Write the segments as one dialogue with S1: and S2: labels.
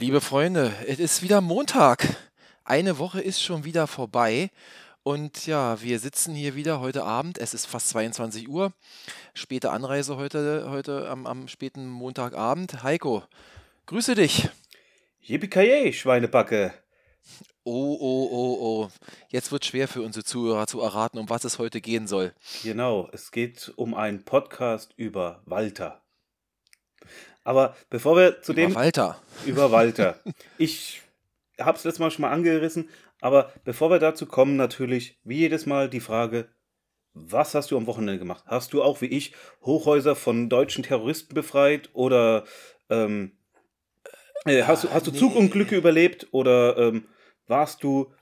S1: Liebe Freunde, es ist wieder Montag. Eine Woche ist schon wieder vorbei. Und ja, wir sitzen hier wieder heute Abend. Es ist fast 22 Uhr. Späte Anreise heute, heute am, am späten Montagabend. Heiko, grüße dich.
S2: Yippie Schweinebacke.
S1: Oh, oh, oh, oh. Jetzt wird schwer für unsere Zuhörer zu erraten, um was es heute gehen soll.
S2: Genau, es geht um einen Podcast über Walter. Aber bevor wir zu
S1: Über
S2: dem
S1: Walter.
S2: über Walter. Ich habe es letztes Mal schon mal angerissen, aber bevor wir dazu kommen, natürlich wie jedes Mal die Frage, was hast du am Wochenende gemacht? Hast du auch wie ich Hochhäuser von deutschen Terroristen befreit oder ähm, äh, hast, du, hast du
S1: nee.
S2: Zugunglücke überlebt oder ähm, warst du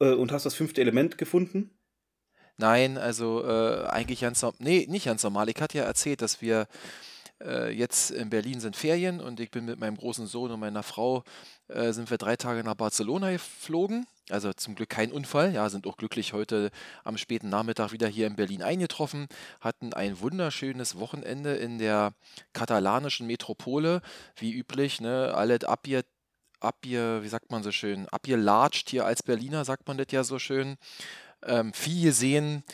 S2: äh, und hast das fünfte Element gefunden?
S1: Nein, also äh, eigentlich ganz normal. Nee, nicht ganz normal. Ich hatte ja erzählt, dass wir jetzt in Berlin sind Ferien und ich bin mit meinem großen Sohn und meiner Frau äh, sind wir drei Tage nach Barcelona geflogen. Also zum Glück kein Unfall. Ja, sind auch glücklich heute am späten Nachmittag wieder hier in Berlin eingetroffen. Hatten ein wunderschönes Wochenende in der katalanischen Metropole. Wie üblich, ne? Alles abge abge, wie sagt man so schön, abgelatscht hier als Berliner, sagt man das ja so schön. Ähm, viel gesehen,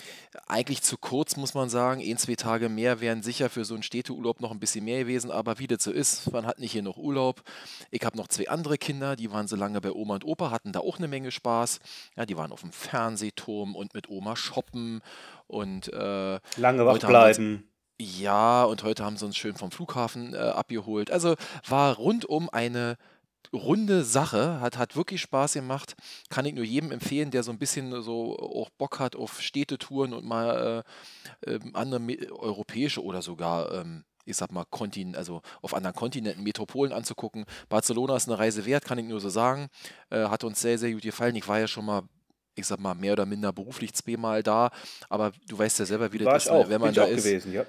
S1: eigentlich zu kurz, muss man sagen. Ein, zwei Tage mehr wären sicher für so einen Städteurlaub noch ein bisschen mehr gewesen, aber wie das so ist, man hat nicht hier noch Urlaub. Ich habe noch zwei andere Kinder, die waren so lange bei Oma und Opa, hatten da auch eine Menge Spaß. Ja, die waren auf dem Fernsehturm und mit Oma shoppen und äh,
S2: Lange wach bleiben.
S1: ja, und heute haben sie uns schön vom Flughafen äh, abgeholt. Also war rundum eine runde Sache, hat, hat wirklich Spaß gemacht. Kann ich nur jedem empfehlen, der so ein bisschen so auch Bock hat auf Städtetouren und mal äh, ähm, andere europäische oder sogar, ähm, ich sag mal, Kontin also auf anderen Kontinenten, Metropolen anzugucken. Barcelona ist eine Reise wert, kann ich nur so sagen. Äh, hat uns sehr, sehr gut gefallen. Ich war ja schon mal ich sag mal, mehr oder minder beruflich zweimal da, aber du weißt ja selber, wie das ist,
S2: auch,
S1: wenn man da ist
S2: gewesen, ja.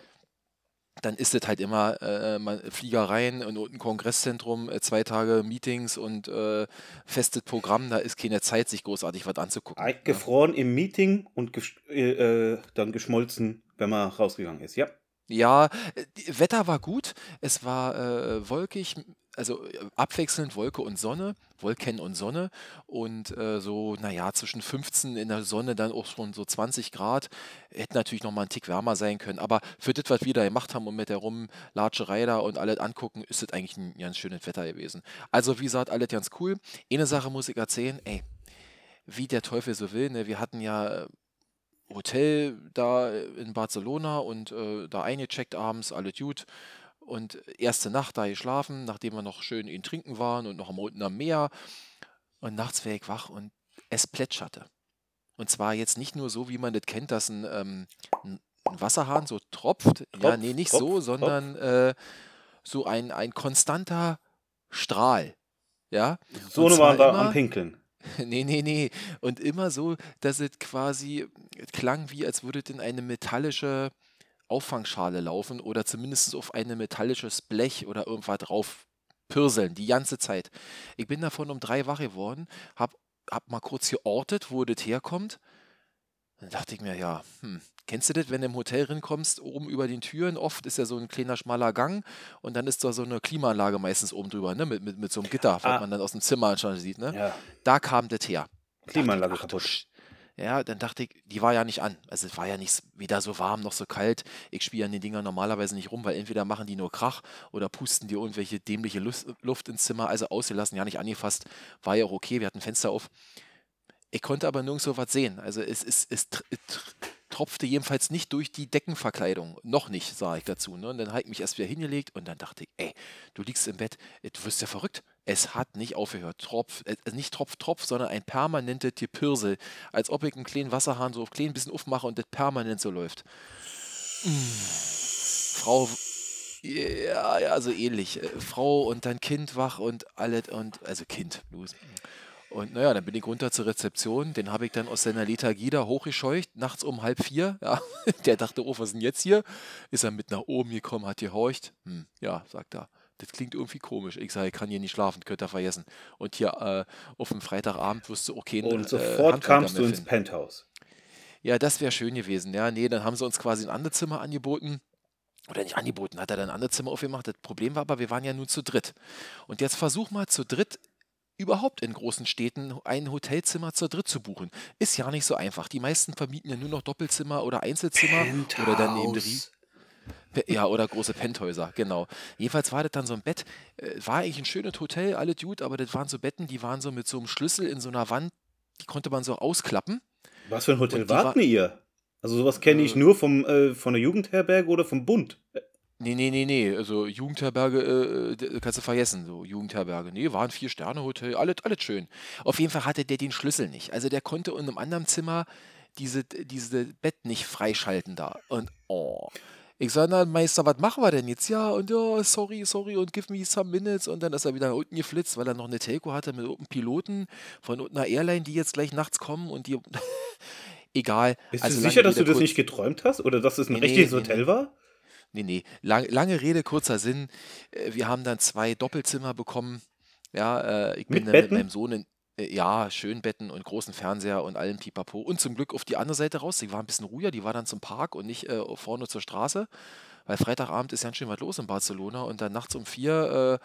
S1: Dann ist es halt immer äh, man, Fliegereien und, und ein Kongresszentrum, äh, zwei Tage Meetings und äh, festes Programm. Da ist keine Zeit, sich großartig was anzugucken. Ne?
S2: Gefroren im Meeting und gesch äh, äh, dann geschmolzen, wenn man rausgegangen ist. Ja.
S1: Ja, äh, Wetter war gut. Es war wolkig, also äh, abwechselnd Wolke und Sonne, Wolken und Sonne. Und äh, so, naja, zwischen 15 in der Sonne, dann auch schon so 20 Grad. Hätte natürlich noch mal ein Tick wärmer sein können. Aber für das, was wir da gemacht haben und mit der Rumlatscherei da und alles angucken, ist das eigentlich ein ganz schönes Wetter gewesen. Also, wie gesagt, alles ganz cool. Eine Sache muss ich erzählen, ey, wie der Teufel so will, ne? Wir hatten ja äh, Hotel da in Barcelona und äh, da eingecheckt abends, alles gut. Und erste Nacht da geschlafen, nachdem wir noch schön in Trinken waren und noch am unten am Meer. Und nachts wäre ich wach und es plätscherte. Und zwar jetzt nicht nur so, wie man das kennt, dass ein, ähm, ein Wasserhahn so tropft. Ja,
S2: Tropf,
S1: nee, nicht
S2: Tropf,
S1: so, sondern äh, so ein, ein konstanter Strahl. Ja,
S2: So eine waren da
S1: immer,
S2: am Pinkeln.
S1: Nee, nee, nee. Und immer so, dass es quasi klang, wie als würde es in eine metallische Auffangschale laufen oder zumindest auf ein metallisches Blech oder irgendwas drauf pürseln, die ganze Zeit. Ich bin davon um drei wach geworden, hab, hab mal kurz geortet, wo das herkommt. Dann dachte ich mir, ja, hm, kennst du das, wenn du im Hotel rinkommst, oben über den Türen, oft ist ja so ein kleiner schmaler Gang und dann ist da so eine Klimaanlage meistens oben drüber, ne, mit, mit, mit so einem Gitter, was
S2: Ah.
S1: man dann aus dem Zimmer schon sieht, ne?
S2: Ja.
S1: Da kam das her. Ich,
S2: Klimaanlage
S1: ach
S2: kaputt.
S1: Ja, dann dachte ich, die war ja nicht an. Also es war ja nicht weder so warm noch so kalt. Ich spiele an den Dingern normalerweise nicht rum, weil entweder machen die nur Krach oder pusten dir irgendwelche dämliche Luft ins Zimmer. Also ausgelassen, ja nicht angefasst. War ja auch okay, wir hatten Fenster auf. Ich konnte aber nirgendwo was sehen. Also es, es, es, es tr- tropfte jedenfalls nicht durch die Deckenverkleidung. Noch nicht, sah ich dazu. Ne? Und dann habe ich mich erst wieder hingelegt und dann dachte ich, ey, du liegst im Bett, du wirst ja verrückt. Es hat nicht aufgehört. Tropf, äh, nicht Tropf, Tropf, sondern ein permanentes Gepirsel. Als ob ich einen kleinen Wasserhahn so auf klein bisschen aufmache und das permanent so läuft. Frau, ja, ja, so ähnlich. Äh, Frau und dann Kind wach und alles und, also Kind, los. Und naja, dann bin ich runter zur Rezeption. Den habe ich dann aus seiner Lethargie da hochgescheucht, nachts um halb vier. Ja. Der dachte, oh, was ist denn jetzt hier? Ist er mit nach oben gekommen, hat gehorcht. Hm, ja, sagt er. Das klingt irgendwie komisch. Ich sage, ich kann hier nicht schlafen, könnt ihr vergessen. Und hier äh, auf dem Freitagabend wirst du keinen
S2: Und
S1: äh,
S2: sofort
S1: Handwerker
S2: kamst du ins
S1: finden.
S2: Penthouse.
S1: Ja, das wäre schön gewesen. Ja, nee, dann haben sie uns quasi ein anderes Zimmer angeboten. oder nicht angeboten, hat er dann ein anderes Zimmer aufgemacht. Das Problem war aber, wir waren ja nur zu dritt. Und jetzt versuch mal zu dritt überhaupt in großen Städten ein Hotelzimmer zu dritt zu buchen. Ist ja nicht so einfach. Die meisten vermieten ja nur noch Doppelzimmer oder Einzelzimmer
S2: Penthouse.
S1: oder dann eben die, ja, oder große Penthäuser, genau. Jedenfalls war das dann so ein Bett, äh, war eigentlich ein schönes Hotel, alle Dude, aber das waren so Betten, die waren so mit so einem Schlüssel in so einer Wand, die konnte man so ausklappen.
S2: Was für ein Hotel wart
S1: war-
S2: ihr? Also sowas kenne ich
S1: Äh.
S2: nur vom, äh, von der Jugendherberge oder vom Bund.
S1: Nee, nee, nee, nee, also Jugendherberge äh, d- kannst du vergessen, so Jugendherberge. Nee, war ein Vier-Sterne-Hotel, alles, alles schön. Auf jeden Fall hatte der den Schlüssel nicht. Also der konnte in einem anderen Zimmer diese, diese Bett nicht freischalten da. Und oh. Ich sag, na Meister, was machen wir denn jetzt? Ja, und ja, sorry, sorry, und give me some minutes. Und dann ist er wieder nach unten geflitzt, weil er noch eine Telco hatte mit einem Piloten von einer Airline, die jetzt gleich nachts kommen und die. Egal.
S2: Bist
S1: Also
S2: du sicher, dass du das nicht geträumt hast? Oder dass es ein
S1: Nee,
S2: richtiges
S1: nee,
S2: Hotel
S1: nee.
S2: war?
S1: Nee, nee. Lang, lange Rede, kurzer Sinn. Äh, Wir haben dann zwei Doppelzimmer bekommen. Ja, äh, ich bin
S2: Mit
S1: dann mit
S2: Betten?
S1: meinem Sohn in, ja, schön Betten und großen Fernseher und allem Pipapo. Und zum Glück auf die andere Seite raus. Die war ein bisschen ruhiger, die war dann zum Park und nicht äh, vorne zur Straße. Weil Freitagabend ist ganz schön was los in Barcelona und dann nachts um vier,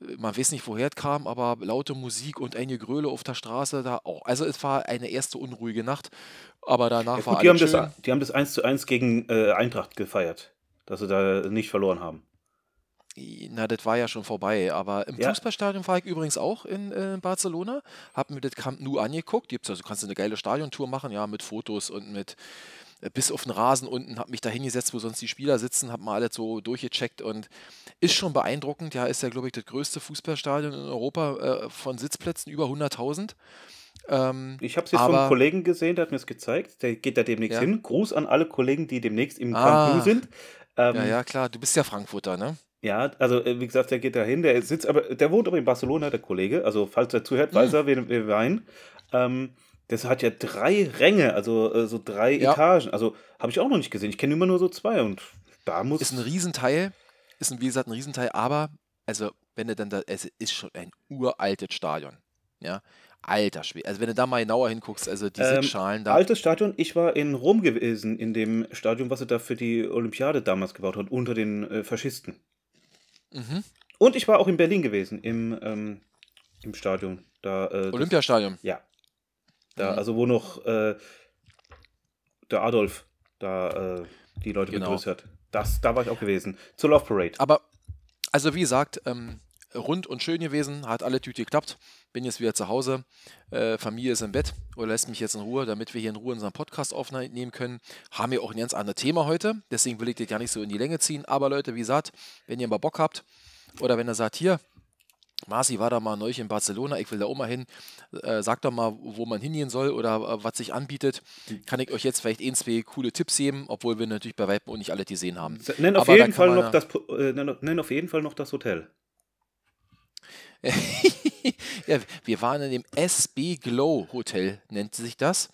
S1: äh, man weiß nicht, woher es kam, aber laute Musik und ein Gegröle auf der Straße da auch. Also es war eine erste unruhige Nacht, aber danach
S2: Ja,
S1: war
S2: gut, die, haben
S1: alles schön.
S2: das, die haben das 1 zu 1 gegen äh, Eintracht gefeiert. Dass sie da nicht verloren haben.
S1: Na, das war ja schon vorbei, aber im
S2: Ja.
S1: Fußballstadion war ich übrigens auch in, äh, Barcelona, hab mir das Camp Nou angeguckt. Gibt's also kannst du eine geile Stadiontour machen, ja, mit Fotos und mit äh, bis auf den Rasen unten, hab mich da hingesetzt, wo sonst die Spieler sitzen, hab mal alles so durchgecheckt und ist schon beeindruckend. Ja, ist ja, glaube ich, das größte Fußballstadion in Europa äh, von Sitzplätzen über 100.000. Ähm,
S2: Ich habe es jetzt von
S1: Aber-
S2: einem Kollegen gesehen, der hat mir es gezeigt. Der geht da demnächst
S1: Ja.
S2: hin. Gruß an alle Kollegen, die demnächst im
S1: Ah.
S2: Camp Nou sind. Ähm,
S1: ja, ja, klar, du bist ja Frankfurter, ne?
S2: Ja, also äh, wie gesagt, der geht da hin, der sitzt aber, der wohnt aber in Barcelona, der Kollege. Also falls er zuhört, weiß er, wer wir meinen. Ähm, das hat ja drei Ränge, also äh, so drei
S1: Ja.
S2: Etagen. Also habe ich auch noch nicht gesehen. Ich kenne immer nur so zwei und da muss.
S1: Ist ein Riesenteil, ist ein, wie gesagt ein Riesenteil, aber also wenn du dann da, es ist schon ein uraltes Stadion, ja, alter Schwede. Also wenn du da mal genauer hinguckst, also die
S2: Ähm,
S1: Sitzschalen da,
S2: Altes Stadion, ich war in Rom gewesen, in dem Stadion, was sie da für die Olympiade damals gebaut hat, unter den äh, Faschisten.
S1: Mhm.
S2: Und ich war auch in Berlin gewesen, im, ähm, im Stadion. Da, äh, das-
S1: Olympiastadion.
S2: Ja. Da,
S1: Mhm.
S2: also wo noch äh, der Adolf da äh, die Leute
S1: Genau.
S2: begrüßt hat. Das, da war ich auch gewesen. Zur Love Parade.
S1: Aber, also wie gesagt, ähm, rund und schön gewesen, hat alle Tüte geklappt. Bin jetzt wieder zu Hause. Äh, Familie ist im Bett oder lässt mich jetzt in Ruhe, damit wir hier in Ruhe unseren Podcast aufnehmen können. Haben wir auch ein ganz anderes Thema heute. Deswegen will ich das ja nicht so in die Länge ziehen. Aber Leute, wie gesagt, wenn ihr mal Bock habt oder wenn ihr sagt, hier, Marci war da mal neu in Barcelona, ich will da auch mal hin. Äh, sagt doch mal, wo man hingehen soll oder äh, was sich anbietet. Kann ich euch jetzt vielleicht ein, zwei coole Tipps geben, obwohl wir natürlich bei Weitem auch nicht alle gesehen haben.
S2: Nenn auf,
S1: Aber
S2: jeden Fall noch das, äh, nenn auf jeden Fall noch das Hotel.
S1: ja, wir waren in dem SB Glow Hotel, nennt sich das.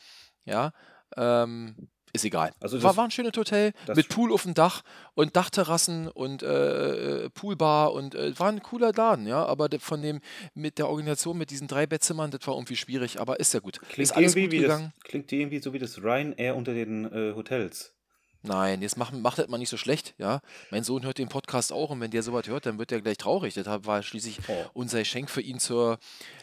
S1: Ja, ähm, ist egal.
S2: Also
S1: war,
S2: das-
S1: war ein schönes Hotel mit Pool auf dem Dach und Dachterrassen und äh, Poolbar und äh, war ein cooler Laden, ja. Aber von dem mit der Organisation mit diesen drei Bettzimmern, das war irgendwie schwierig, aber ist ja gut.
S2: Klingt,
S1: ist alles
S2: irgendwie
S1: gut
S2: wie das,
S1: gegangen.
S2: klingt irgendwie so wie das Ryanair unter den äh, Hotels.
S1: Nein, jetzt macht, macht das mal nicht so schlecht, ja. Mein Sohn hört den Podcast auch und wenn der sowas hört, dann wird er gleich traurig. Das war schließlich
S2: Oh.
S1: unser Geschenk für ihn zur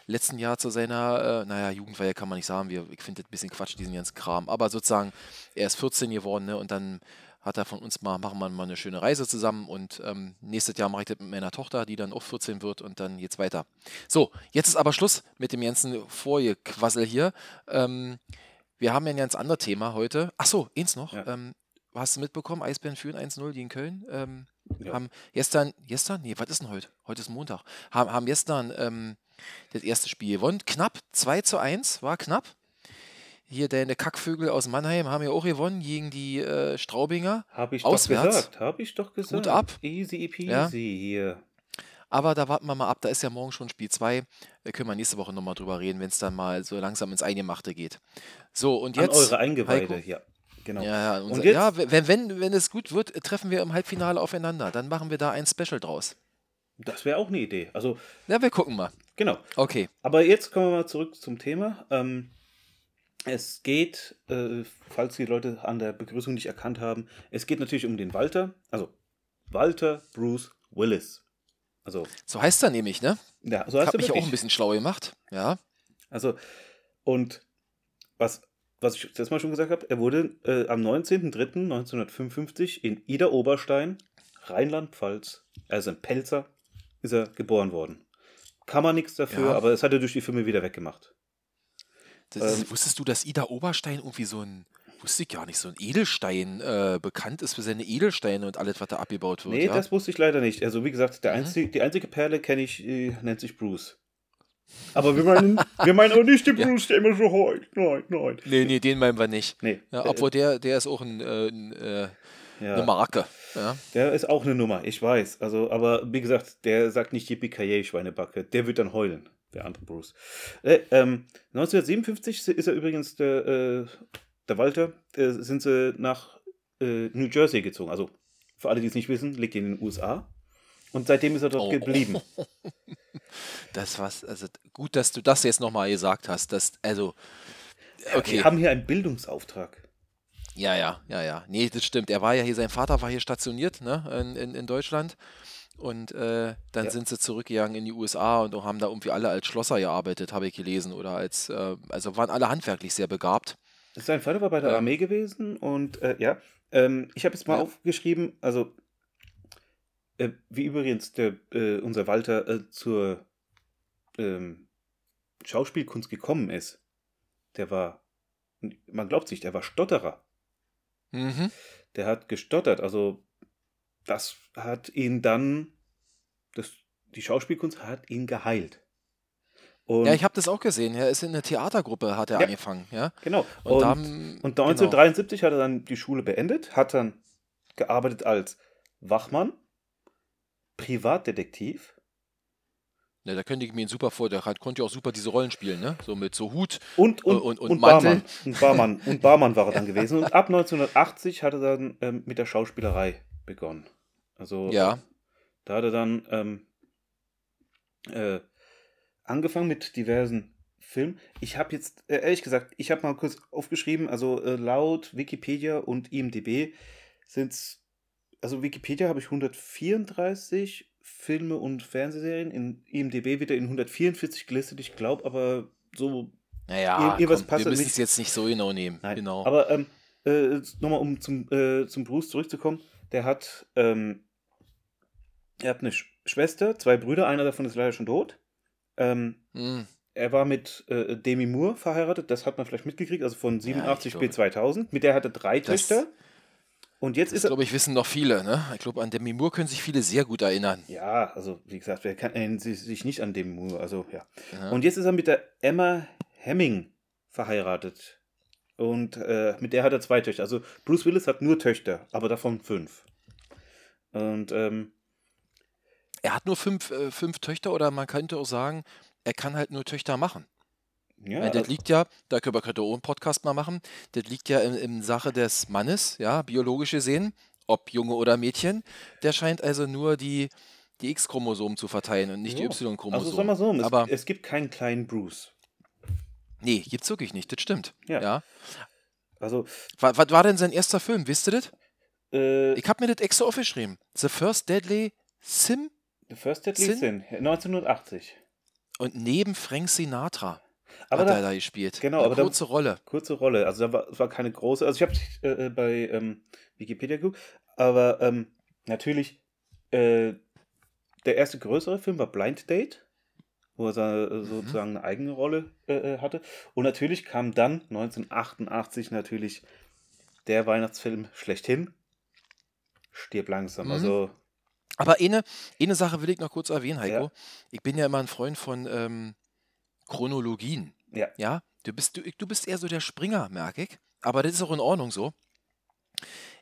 S1: letzten Jahr zu seiner, äh, naja, Jugendweihe kann man nicht sagen. Wir, ich finde das ein bisschen Quatsch, diesen ganzen Kram. Aber sozusagen, er ist 14 geworden, ne, und dann hat er von uns mal, machen wir mal eine schöne Reise zusammen und ähm, nächstes Jahr mache ich das mit meiner Tochter, die dann auch 14 wird und dann geht's weiter. So, jetzt ist aber Schluss mit dem ganzen Vorgequassel hier. Ähm, wir haben ja ein ganz anderes Thema heute. Ach so, eins noch.
S2: Ja.
S1: Ähm, hast du mitbekommen, Eisbären führen 1-0 die in Köln? Ähm,
S2: Ja.
S1: Haben gestern, gestern? Nee, was ist denn heute? Heute ist Montag. Haben, haben gestern ähm, das erste Spiel gewonnen. Knapp, 2 zu 1, war knapp. Hier deine Kackvögel aus Mannheim haben ja auch gewonnen gegen die äh, Straubinger.
S2: Habe ich
S1: Auswärts.
S2: doch gesagt. Habe ich doch gesagt.
S1: ab.
S2: Easy peasy
S1: Ja.
S2: hier.
S1: Aber da warten wir mal ab, da ist ja morgen schon Spiel 2. Da können wir nächste Woche nochmal drüber reden, wenn es dann mal so langsam ins Eingemachte geht. So, und
S2: An
S1: jetzt.
S2: eure Eingeweide,
S1: Heiko?
S2: ja. Genau.
S1: Ja, ja,
S2: Und
S1: unser,
S2: jetzt-
S1: ja wenn, wenn, wenn es gut wird, treffen wir im Halbfinale aufeinander. Dann machen wir da ein Special draus.
S2: Das wäre auch eine Idee. Also,
S1: Ja, wir gucken mal.
S2: genau.
S1: Okay.
S2: Aber jetzt kommen wir mal zurück zum Thema. Ähm, es geht, äh, falls die Leute an der Begrüßung nicht erkannt haben, es geht natürlich um den Walter. Also Walter Bruce Willis. Also,
S1: So heißt er nämlich, ne?
S2: ja, so heißt
S1: Hab
S2: er
S1: mich auch ein bisschen schlau gemacht. Ja.
S2: Also, und was, was ich das mal schon gesagt habe, er wurde äh, am 19.03.1955 in Ida Oberstein, Rheinland-Pfalz, also in Pelzer, ist er geboren worden. Kann man nichts dafür,
S1: Ja.
S2: aber das hat er durch die Filme wieder weggemacht.
S1: Das
S2: Ähm,
S1: wusstest du, dass Ida Oberstein irgendwie so ein, wusste ich gar nicht, so ein Edelstein äh, bekannt ist für seine Edelsteine und alles, was da abgebaut wird?
S2: Nee,
S1: ja?
S2: das wusste ich leider nicht. Also wie gesagt, der
S1: Mhm.
S2: einzige, die einzige Perle kenne ich, äh, nennt sich Bruce. Aber wir meinen, wir meinen auch nicht den. Bruce, der immer so heult. Nein, nein.
S1: Nee, nee, den meinen wir nicht.
S2: Nee,
S1: Ja, obwohl der, der ist auch ein, äh, ein, äh,
S2: ja,
S1: eine Marke. Ja.
S2: der ist auch eine Nummer, ich weiß. Also, aber wie gesagt, der sagt nicht Yippie Schweinebacke. Der wird dann heulen, der andere Bruce. Äh, ähm, 1957 ist er übrigens der, äh, der Walter, äh, sind sie nach äh, New Jersey gezogen. Also, für alle, die es nicht wissen, liegt in den USA. Und seitdem ist er dort
S1: Oh.
S2: geblieben.
S1: Das was, also gut, dass du das jetzt nochmal gesagt hast. Das, also, okay.
S2: Wir haben hier einen Bildungsauftrag.
S1: Ja, ja, ja, ja. Nee, das stimmt. Er war ja hier, sein Vater war hier stationiert, ne, in, in, in Deutschland. Und äh, dann
S2: Ja.
S1: sind sie zurückgegangen in die USA und haben da irgendwie alle als Schlosser gearbeitet, habe ich gelesen. Oder als, äh, also waren alle handwerklich sehr begabt.
S2: Sein Vater war bei der
S1: Ähm.
S2: Armee gewesen und äh, ja, ähm, ich habe jetzt mal
S1: Ja.
S2: aufgeschrieben, also äh, wie übrigens der, äh, unser Walter äh, zur ähm, Schauspielkunst gekommen ist. Der war, man glaubt sich, der war Stotterer.
S1: Mhm.
S2: Der hat gestottert, also das hat ihn dann, das, die Schauspielkunst hat ihn geheilt. Und,
S1: Ja, ich habe das auch gesehen. Er ist in einer Theatergruppe, hat er
S2: Ja.
S1: angefangen, ja.
S2: genau.
S1: Und,
S2: Und,
S1: da haben,
S2: Und
S1: genau.
S2: 1973 hat er dann die Schule beendet, hat dann gearbeitet als Wachmann, Privatdetektiv
S1: Ja, da könnte ich mir ihn super vor. Der konnte ja auch super diese Rollen spielen, ne? So mit so Hut.
S2: und, und,
S1: Und- und
S2: und
S1: Mantel.
S2: Barmann. Und Barmann. Und Barmann war er dann gewesen. Und ab 1980 hat er dann ähm, mit der Schauspielerei begonnen. Also
S1: Ja.
S2: da hat er dann ähm, äh, angefangen mit diversen Filmen. Ich habe jetzt, äh, ehrlich gesagt, ich habe mal kurz aufgeschrieben, also äh, laut Wikipedia und IMDB sind es, also Wikipedia habe ich 134 Filme und Fernsehserien, in IMDB wird er in 144 gelistet, ich glaube aber so
S1: Naja,
S2: Ihr- ihr was
S1: komm, wir müssen es jetzt nicht so genau nehmen.
S2: Nein,
S1: Genau.
S2: aber ähm, äh, nochmal um zum, äh, zum Bruce zurückzukommen, der hat, ähm, er hat eine Sch Schwester, zwei Brüder, einer davon ist leider schon tot. Ähm,
S1: Hm.
S2: er war mit äh, Demi Moore verheiratet, das hat man vielleicht mitgekriegt, also von 87
S1: glaube-
S2: bis 2000. Mit der hat er drei
S1: Das-
S2: Töchter. Und jetzt
S1: Das
S2: ist er.
S1: glaube ich, wissen noch viele, ne? Ich glaube, an Demi Moore können sich viele sehr gut erinnern.
S2: Ja, also wie gesagt, wer kann sich sich nicht an Demi Moore, also ja.
S1: Ja.
S2: Und jetzt ist er mit der Emma Hemming verheiratet. Und äh, mit der hat er zwei Töchter. Also Bruce Willis hat nur Töchter, aber davon fünf. Und ähm,
S1: er hat nur fünf, äh, fünf Töchter oder man könnte auch sagen, er kann halt nur Töchter machen.
S2: Ja,
S1: Weil das liegt ja, da können wir könnte auch einen Podcast mal machen, das liegt ja in, in Sache des Mannes, ja, biologisch gesehen, ob Junge oder Mädchen. Der scheint also nur die, die X-Chromosomen zu verteilen und nicht
S2: Ja.
S1: die Y-Chromosomen.
S2: also sag mal so, es,
S1: Aber
S2: es gibt keinen kleinen Bruce.
S1: nee, gibt's wirklich nicht, das stimmt.
S2: Ja.
S1: Ja.
S2: Also
S1: Was, was war denn sein erster Film, wisst ihr das?
S2: äh,
S1: Ich habe mir das extra aufgeschrieben. The First Deadly Sim
S2: The First Deadly
S1: Sin?
S2: Sin, 1980.
S1: und neben Frank Sinatra
S2: Aber
S1: hat er
S2: da,
S1: da gespielt.
S2: genau,
S1: Eine
S2: aber da-
S1: kurze Rolle.
S2: kurze Rolle. Also da war, es war keine große. Also ich habe äh, bei ähm, Wikipedia geguckt, aber ähm, natürlich äh, der erste größere Film war Blind Date, wo er
S1: Mhm.
S2: äh, sozusagen eine eigene Rolle äh, äh, hatte. Und natürlich kam dann 1988 natürlich der Weihnachtsfilm schlechthin. Stirb langsam.
S1: Mhm.
S2: Also
S1: Aber eine, eine Sache will ich noch kurz erwähnen, Heiko.
S2: Ja.
S1: Ich bin ja immer ein Freund von ähm, Chronologien.
S2: ja,
S1: Ja, du bist, du, du bist eher so der Springer, merke ich. Aber das ist auch in Ordnung so.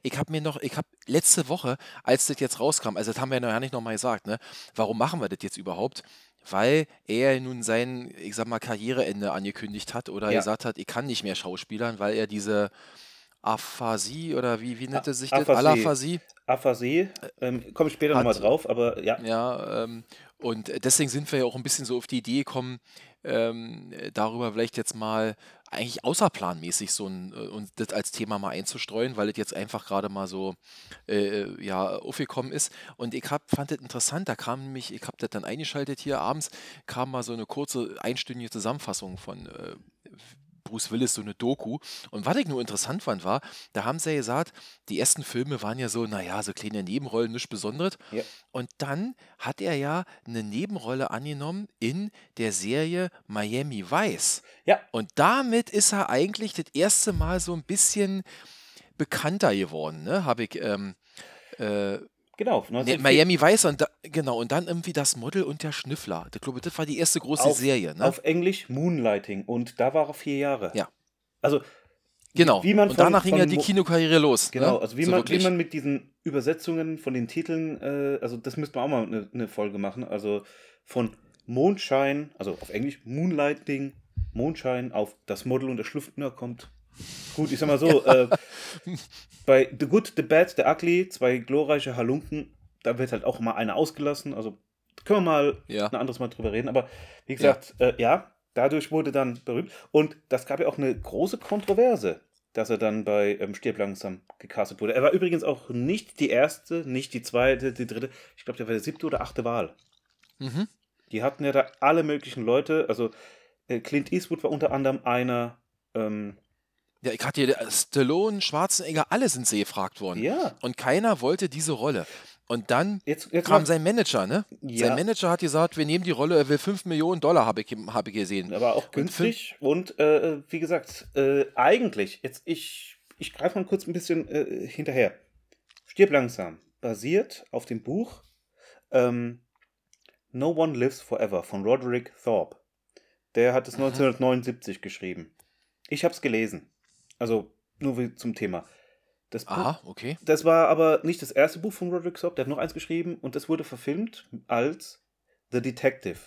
S1: Ich habe mir noch, ich habe letzte Woche, als das jetzt rauskam, also das haben wir ja noch nicht nochmal gesagt, ne? Warum machen wir das jetzt überhaupt? Weil er nun sein, ich sag mal, Karriereende angekündigt hat oder
S2: Ja.
S1: gesagt hat, ich kann nicht mehr Schauspielern, weil er diese Aphasie oder wie, wie nennt er sich das?
S2: Aphasie.
S1: Alaphasie.
S2: Aphasie, ähm, komme ich später nochmal drauf, aber ja.
S1: Ja, ähm, und deswegen sind wir ja auch ein bisschen so auf die Idee gekommen, ähm, äh, darüber vielleicht jetzt mal eigentlich außerplanmäßig so ein, äh, uns das als Thema mal einzustreuen, weil es jetzt einfach gerade mal so äh, ja, aufgekommen ist. Und ich hab, fand das interessant, da kam nämlich, ich habe das dann eingeschaltet hier abends, kam mal so eine kurze einstündige Zusammenfassung von äh, Bruce Willis, so eine Doku. Und was ich nur interessant fand, war, da haben sie ja gesagt, die ersten Filme waren ja so, naja, so kleine Nebenrollen, nichts Besonderes.
S2: Ja.
S1: Und dann hat er ja eine Nebenrolle angenommen in der Serie Miami Vice.
S2: Ja.
S1: Und damit ist er eigentlich das erste Mal so ein bisschen bekannter geworden, ne? Habe ich. Ähm, äh,
S2: Genau.
S1: ne,
S2: 19
S1: Miami Vice und da, genau, und dann irgendwie das Model und der Schnüffler. Ich glaube, das war die erste große
S2: Auf-
S1: Serie, ne?
S2: Auf Englisch Moonlighting und da war er vier Jahre.
S1: Ja.
S2: Also
S1: genau.
S2: wie man
S1: und
S2: von-
S1: danach ging ja die Kinokarriere los.
S2: Genau,
S1: ne?
S2: also wie,
S1: so
S2: man, wie man mit diesen Übersetzungen von den Titeln, äh, also das müsste man auch mal eine, eine Folge machen. Also von Mondschein, also auf Englisch Moonlighting, Mondschein auf das Model und der Schlüpfner kommt. Gut, ich sag mal so, äh, bei The Good, The Bad, The Ugly, zwei glorreiche Halunken, da wird halt auch mal einer ausgelassen. Also können wir mal
S1: Ja.
S2: ein anderes Mal drüber reden. Aber wie gesagt, ja, äh, ja dadurch wurde dann berühmt. Und das gab ja auch eine große Kontroverse, dass er dann bei ähm, Stirb langsam gecastet wurde. Er war übrigens auch nicht die erste, nicht die zweite, die dritte. Ich glaube, der war der siebte oder achte Wahl.
S1: Mhm.
S2: Die hatten ja da alle möglichen Leute. Also äh, Clint Eastwood war unter anderem einer. Ähm,
S1: Ja, ich hatte hier äh, Stallone, Schwarzenegger, alle sind sie gefragt worden.
S2: ja,
S1: Und keiner wollte diese Rolle. Und dann
S2: jetzt, jetzt
S1: kam sein Manager, ne?
S2: Ja.
S1: Sein Manager hat gesagt, wir nehmen die Rolle, er will 5 Millionen Dollar, habe ich, hab ich gesehen.
S2: Aber auch günstig und äh, wie gesagt, äh, eigentlich, jetzt ich, ich greife mal kurz ein bisschen äh, hinterher. Stirb langsam, basiert auf dem Buch ähm, No One Lives Forever von Roderick Thorpe. Der hat es 1979 geschrieben. Ich habe es gelesen. Also nur wie zum Thema. Das Buch,
S1: Aha, okay.
S2: das war aber nicht das erste Buch von Roderick Thorpe, der hat noch eins geschrieben und das wurde verfilmt als The Detective.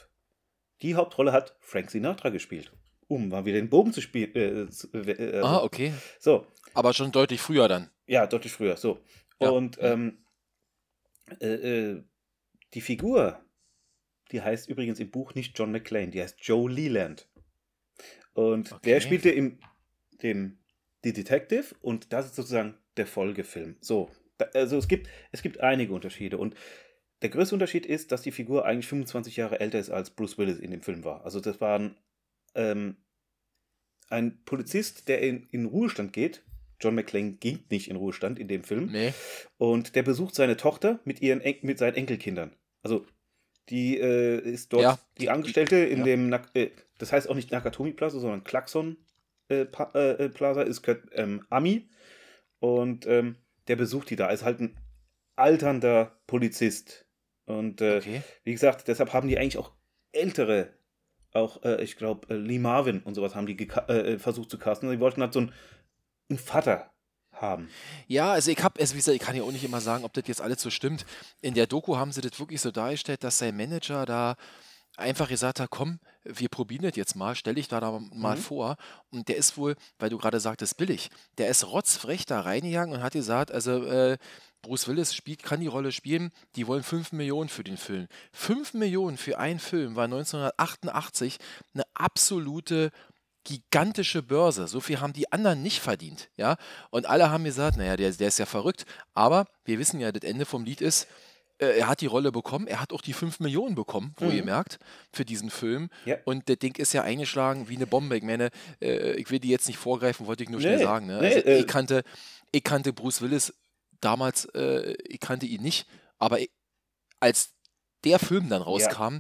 S2: Die Hauptrolle hat Frank Sinatra gespielt. Um mal wieder den Bogen zu spielen. Äh, äh, äh,
S1: Ah, okay.
S2: So,
S1: Aber schon deutlich früher dann.
S2: ja, deutlich früher. So.
S1: Ja.
S2: Und ähm, äh, äh, die Figur, die heißt übrigens im Buch nicht John McClane, die heißt Joe Leland. Und der
S1: Okay.
S2: spielte im dem The Detective und das ist sozusagen der Folgefilm. So, da, also es gibt, es gibt einige Unterschiede und der größte Unterschied ist, dass die Figur eigentlich 25 Jahre älter ist, als Bruce Willis in dem Film war. Also das war ein, ähm, ein Polizist, der in, in Ruhestand geht. John McClane ging nicht in Ruhestand in dem Film.
S1: Nee.
S2: Und der besucht seine Tochter mit, ihren En mit seinen Enkelkindern. Also die äh, ist dort
S1: Ja,
S2: die Angestellte in
S1: ja.
S2: dem, Nak äh, das heißt auch nicht Nakatomi Plaza, sondern Klaxon äh, Pa- äh, Plaza, ist ähm, Ami. Und ähm, der besucht die da. Ist halt ein alternder Polizist. Und äh,
S1: Okay.
S2: wie gesagt, deshalb haben die eigentlich auch ältere, auch äh, ich glaube äh, Lee Marvin und sowas haben die äh, versucht zu casten. Sie wollten halt so einen, einen Vater haben.
S1: Ja, also ich habe, also wie gesagt, ich kann ja auch nicht immer sagen, ob das jetzt alles so stimmt. In der Doku haben sie das wirklich so dargestellt, dass sein Manager da einfach gesagt hat, komm, wir probieren das jetzt mal, stell dich da, da mal
S2: Mhm.
S1: vor. Und der ist wohl, weil du gerade sagtest, billig, der ist rotzfrech da reingegangen und hat gesagt, also äh, Bruce Willis spielt, kann die Rolle spielen, die wollen 5 Millionen für den Film. 5 Millionen für einen Film war 1988 eine absolute gigantische Börse. So viel haben die anderen nicht verdient, ja. Und alle haben gesagt, naja, der, der ist ja verrückt. Aber wir wissen ja, das Ende vom Lied ist, er hat die Rolle bekommen, er hat auch die 5 Millionen bekommen, wo
S2: Mhm.
S1: ihr merkt, für diesen Film.
S2: Ja.
S1: Und das Ding ist ja eingeschlagen wie eine Bombe. Ich meine, äh, ich will die jetzt nicht vorgreifen, wollte ich nur schnell
S2: Nee,
S1: sagen. Ne?
S2: nee,
S1: Also,
S2: äh,
S1: ich, kannte, ich kannte Bruce Willis damals, äh, ich kannte ihn nicht, aber ich, als der Film dann rauskam,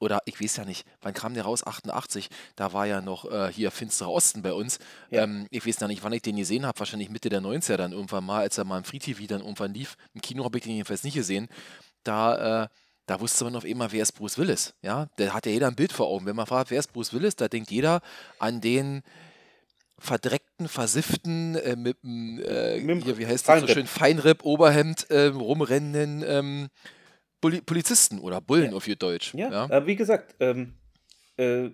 S1: oder ich weiß ja nicht, wann kam der raus? 88, da war ja noch äh, hier Finsterer Osten bei uns.
S2: Ja.
S1: Ähm, ich weiß ja nicht, wann ich den gesehen habe, wahrscheinlich Mitte der 90er dann irgendwann mal, als er mal im Free TV dann irgendwann lief. Im Kino habe ich den jedenfalls nicht gesehen. Da, äh, da wusste man auf einmal, wer ist Bruce Willis. Ja, da hat ja jeder ein Bild vor Augen. Wenn man fragt, wer ist Bruce Willis, da denkt jeder an den verdreckten, versifften, äh, mit dem, äh, hier, wie heißt das so schön, Feinripp, Oberhemd äh, rumrennenden ähm, Polizisten oder Bullen
S2: Ja.
S1: auf ihr Deutsch.
S2: Ja,
S1: ja?
S2: aber wie gesagt, ähm, äh,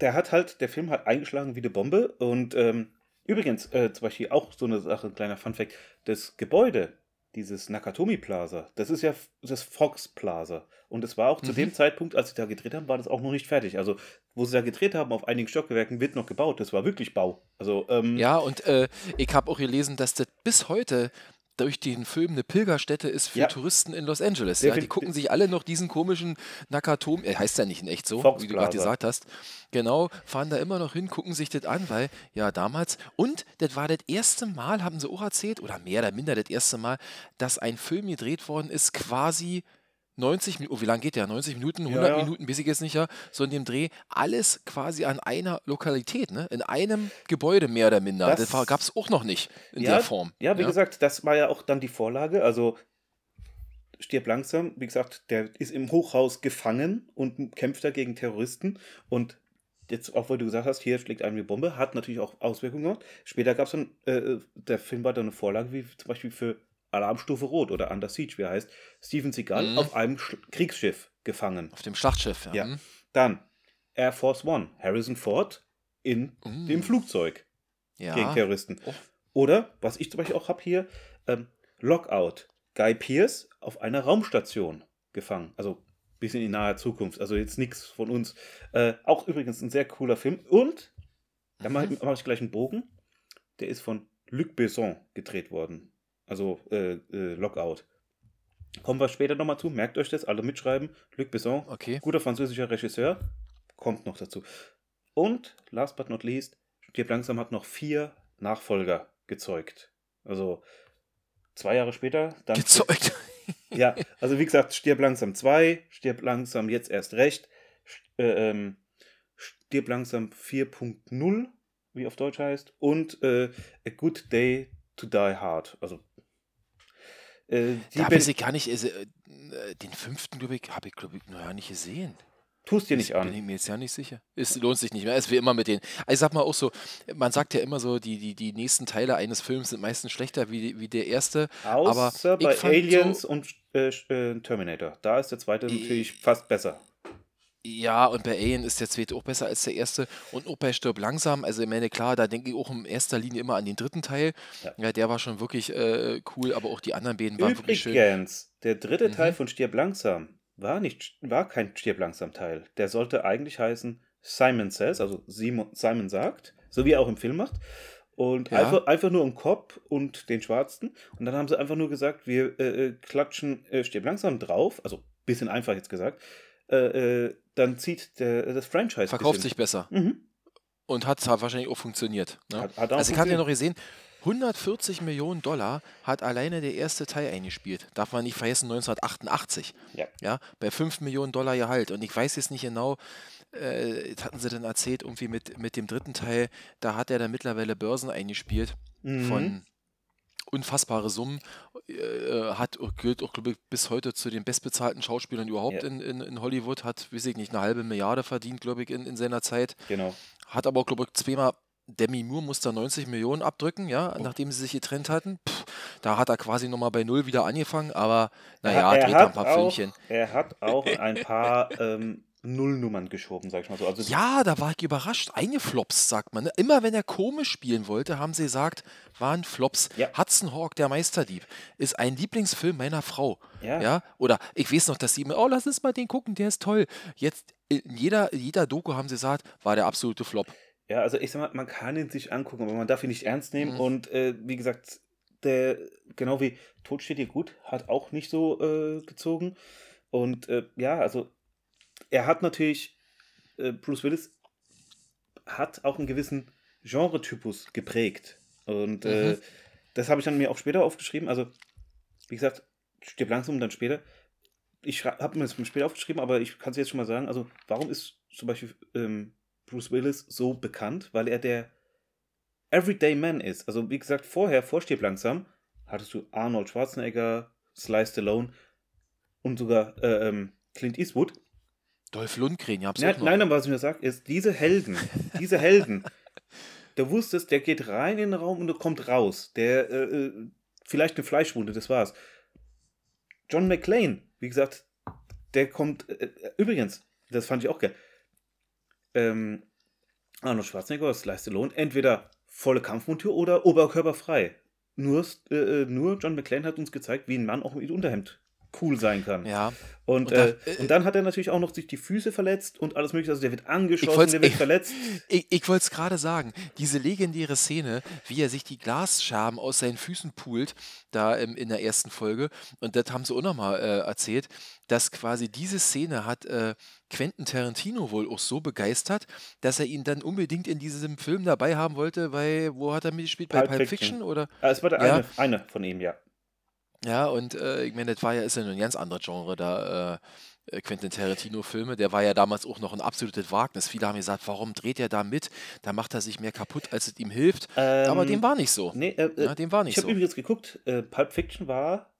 S2: der hat halt, der Film hat eingeschlagen wie eine Bombe und ähm, Übrigens, äh, zum Beispiel auch so eine Sache, ein kleiner Funfact: Das Gebäude, dieses Nakatomi Plaza, das ist ja das Fox Plaza. Und es war auch zu
S1: Mhm.
S2: dem Zeitpunkt, als sie da gedreht haben, war das auch noch nicht fertig. Also, wo sie da gedreht haben, auf einigen Stockwerken wird noch gebaut. Das war wirklich Bau. Also, ähm,
S1: Ja, und äh, ich habe auch gelesen, dass das bis heute durch den Film eine Pilgerstätte ist für
S2: Ja.
S1: Touristen in Los Angeles. Ja, die gucken sich alle noch diesen komischen Nakatomi, er heißt ja nicht in echt so,
S2: Fox
S1: wie du gerade gesagt hast. Genau, fahren da immer noch hin, gucken sich das an, weil ja damals, und das war das erste Mal, haben sie auch erzählt, oder mehr oder minder das erste Mal, dass ein Film gedreht worden ist, quasi 90 Minuten, oh, wie lange geht der? 90 Minuten, 100
S2: ja.
S1: Minuten, weiß ich jetzt nicht, ja, so in dem Dreh, alles quasi an einer Lokalität, ne? in einem Gebäude mehr oder minder.
S2: Das-
S1: Das, gab es auch noch nicht in
S2: ja,
S1: der Form.
S2: Ja, wie gesagt, das war ja auch dann die Vorlage. Also, stirb langsam. Wie gesagt, der ist im Hochhaus gefangen und kämpft da gegen Terroristen. Und jetzt, auch weil du gesagt hast, hier schlägt eine Bombe, hat natürlich auch Auswirkungen gehabt. Später gab es dann, äh, der Film war dann eine Vorlage, wie zum Beispiel für Alarmstufe Rot oder Under Siege, wie er heißt. Steven Seagal
S1: Mhm.
S2: auf einem Sch Kriegsschiff gefangen.
S1: Auf dem Schlachtschiff, ja.
S2: Ja.
S1: Hm.
S2: Dann Air Force One, Harrison Ford in
S1: Mm.
S2: dem Flugzeug
S1: ja.
S2: gegen Terroristen.
S1: Oh.
S2: Oder, was ich zum Beispiel auch habe hier, ähm, Lockout. Guy Pierce auf einer Raumstation gefangen. Also ein bisschen in naher Zukunft. Also jetzt nichts von uns. Äh, auch übrigens ein sehr cooler Film. Und, da mache ich, mach ich gleich einen Bogen. Der ist von Luc Besson gedreht worden. Also äh, äh, Lockout. Kommen wir später nochmal zu. Merkt euch das, alle mitschreiben. Luc Besson,
S1: Okay.
S2: guter französischer Regisseur. Kommt noch dazu. Und, last but not least, Stirb langsam hat noch vier Nachfolger gezeugt. Also zwei Jahre später. Dann
S1: Gezeugt.
S2: Ja, also wie gesagt, Stirb langsam 2, Stirb langsam jetzt erst recht, äh, ähm, Stirb langsam 4.0, wie auf Deutsch heißt, und äh, A Good Day to Die Hard. Also äh, die
S1: weiß ich gar nicht, also, äh, den fünften, glaube ich, habe ich, glaube ich, noch ja nicht gesehen.
S2: tust dir nicht
S1: Bin
S2: an.
S1: ich mir jetzt ja nicht sicher. Es lohnt sich nicht mehr. Es ist wie immer mit den. Also ich sag mal auch so, man sagt ja immer so, die, die, die nächsten Teile eines Films sind meistens schlechter wie, wie der erste.
S2: Außer
S1: aber
S2: bei Aliens
S1: so-
S2: und äh, äh, Terminator. Da ist der zweite natürlich fast besser.
S1: Ja, und bei Alien ist der zweite auch besser als der erste. Und auch bei Stirb langsam. Also ich meine, klar, da denke ich auch in erster Linie immer an den dritten Teil.
S2: Ja.
S1: Ja, der war schon wirklich äh, cool, aber auch die anderen beiden waren wirklich schön.
S2: Übrigens, der dritte
S1: Mhm.
S2: Teil von Stirb langsam war nicht war kein Stirb langsam Teil. Der sollte eigentlich heißen Simon Says, also Simon, Simon sagt, so wie er auch im Film macht. Und
S1: Ja.
S2: einfach, einfach nur um Cop und den Schwarzen. Und dann haben sie einfach nur gesagt, wir äh, äh, klatschen äh, Stirb langsam drauf, also bisschen einfach jetzt gesagt. Äh, äh, dann zieht der, das Franchise.
S1: Verkauft sich besser.
S2: Mhm.
S1: Und hat wahrscheinlich auch funktioniert. Ne?
S2: Hat, hat auch
S1: Also ich habe ja noch gesehen, 140 Millionen Dollar hat alleine der erste Teil eingespielt. Darf man nicht vergessen, 1988.
S2: Ja.
S1: Ja, bei 5 Millionen Dollar Gehalt. Und ich weiß jetzt nicht genau, äh, hatten sie dann erzählt, irgendwie mit, mit dem dritten Teil, da hat er dann mittlerweile Börsen eingespielt
S2: Mhm.
S1: von unfassbare Summen. Äh, hat gilt auch, glaube ich, bis heute zu den bestbezahlten Schauspielern überhaupt
S2: Ja.
S1: in, in, in Hollywood. Hat, weiß ich nicht, eine halbe Milliarde verdient, glaube ich, in, in seiner Zeit.
S2: Genau.
S1: Hat aber, glaube ich, zweimal. Demi Moore musste 90 Millionen abdrücken, ja,
S2: Oh.
S1: nachdem sie sich getrennt hatten. Puh, da hat er quasi nochmal bei Null wieder angefangen, aber naja,
S2: er,
S1: dreht
S2: hat
S1: er ein paar
S2: auch,
S1: Filmchen.
S2: er hat auch ein paar ähm, Nullnummern geschoben, sag ich mal so. Also
S1: Ja, da war ich überrascht. Eingeflopst, sagt man. Ne? Immer wenn er komisch spielen wollte, haben sie gesagt, waren Flops.
S2: Ja.
S1: Hudson Hawk, der Meisterdieb, ist ein Lieblingsfilm meiner Frau.
S2: Ja.
S1: Ja. Oder ich weiß noch, dass sie immer, oh, lass uns mal den gucken, der ist toll. Jetzt in jeder, in jeder Doku haben sie gesagt, war der absolute Flop.
S2: Ja, also ich sag mal, man kann ihn sich angucken, aber man darf ihn nicht ernst nehmen.
S1: Mhm.
S2: Und äh, wie gesagt, der, genau wie Tod steht dir gut, hat auch nicht so äh, gezogen. Und äh, ja, also er hat natürlich, äh, Bruce Willis hat auch einen gewissen Genretypus geprägt. Und äh,
S1: Mhm.
S2: das habe ich dann mir auch später aufgeschrieben. Also, wie gesagt, stirb langsam und dann später. Ich habe mir das später aufgeschrieben, aber ich kann es jetzt schon mal sagen. Also, warum ist zum Beispiel ähm, Bruce Willis so bekannt? Weil er der Everyday Man ist. Also, wie gesagt, vorher, vor Stirb langsam, hattest du Arnold Schwarzenegger, Sly Stallone und sogar äh, ähm, Clint Eastwood.
S1: Dolph Lundgren, ja, hab's
S2: Nein, nein, aber was ich mir sage, ist, diese Helden, diese Helden, du wusstest, der geht rein in den Raum und der kommt raus. Der, äh, äh, vielleicht eine Fleischwunde, das war's. John McClane, wie gesagt, der kommt, äh, äh, übrigens, das fand ich auch geil, ähm, Arnold Schwarzenegger oder Sly Stallone, entweder volle Kampfmontur oder oberkörperfrei. Nur, äh, nur John McClane hat uns gezeigt, wie ein Mann auch mit Unterhemd cool sein kann.
S1: Ja.
S2: Und,
S1: Und da-
S2: äh, und dann hat er natürlich auch noch sich die Füße verletzt und alles mögliche. Also der wird angeschossen, der wird
S1: ich-
S2: verletzt.
S1: Ich, ich wollte es gerade sagen, diese legendäre Szene, wie er sich die Glasscherben aus seinen Füßen pult, da im, in der ersten Folge, und das haben sie auch nochmal äh, erzählt, dass quasi diese Szene hat äh, Quentin Tarantino wohl auch so begeistert, dass er ihn dann unbedingt in diesem Film dabei haben wollte, bei, wo hat er mitgespielt? Bei
S2: Pulp
S1: Pulp,
S2: Fiction.
S1: Fiction oder?
S2: Ah, es war der
S1: Ja.
S2: eine, eine von ihm, ja.
S1: Ja, und äh, ich meine, das war ja, ist ja ein ganz anderes Genre da, äh, äh, Quentin Tarantino-Filme. Der war ja damals auch noch ein absolutes Wagnis. Viele haben gesagt, warum dreht er da mit? Da macht er sich mehr kaputt, als es ihm hilft. Aber
S2: Ähm,
S1: dem war nicht so.
S2: Nee, äh,
S1: Ja, dem war nicht
S2: ich habe
S1: so.
S2: übrigens geguckt, äh, Pulp Fiction war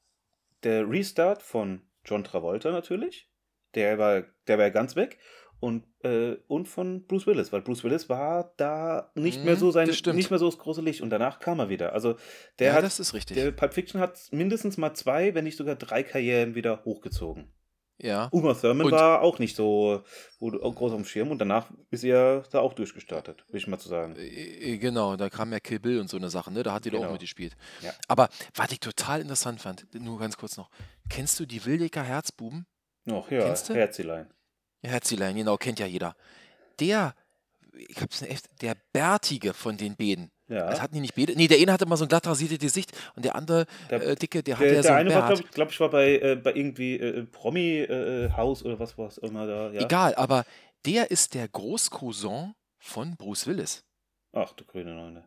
S2: der Restart von John Travolta natürlich. Der war, der war ganz weg. Und, äh, und von Bruce Willis, weil Bruce Willis war da nicht mehr
S1: Mhm,
S2: so sein, nicht mehr so das große Licht und danach kam er wieder. Also der
S1: ja,
S2: hat,
S1: das ist richtig.
S2: der Pulp Fiction hat mindestens mal zwei, wenn nicht sogar drei Karrieren wieder hochgezogen.
S1: ja.
S2: Uma Thurman
S1: Und-
S2: war auch nicht so groß auf dem Schirm und danach ist er da auch durchgestartet, will ich mal zu sagen.
S1: Äh, äh, Genau, da kam ja Kill Bill und so eine Sache, ne? Da hat die doch
S2: Genau.
S1: auch mitgespielt.
S2: Ja.
S1: Aber was ich total interessant fand, nur ganz kurz noch. Kennst du die Wildecker Herzbuben?
S2: Ach ja,
S1: Kennst du?
S2: Herzilein.
S1: Ja, Herzilein, genau, kennt ja jeder. Der, ich hab's echt, der Bärtige von den beiden.
S2: Ja.
S1: Das hatten die nicht beide? Nee, der eine hatte mal so ein glatt rasiertes Gesicht und der andere,
S2: Der-
S1: äh, Dicke, der hatte
S2: Der,
S1: ja so
S2: der
S1: ein
S2: eine war,
S1: Bart.
S2: glaube ich, glaub ich, war bei, äh, bei irgendwie äh, Promi-Haus oder was war es immer da. Ja.
S1: Egal, aber der ist der Großcousin von Bruce Willis.
S2: Ach, du grüne Neune.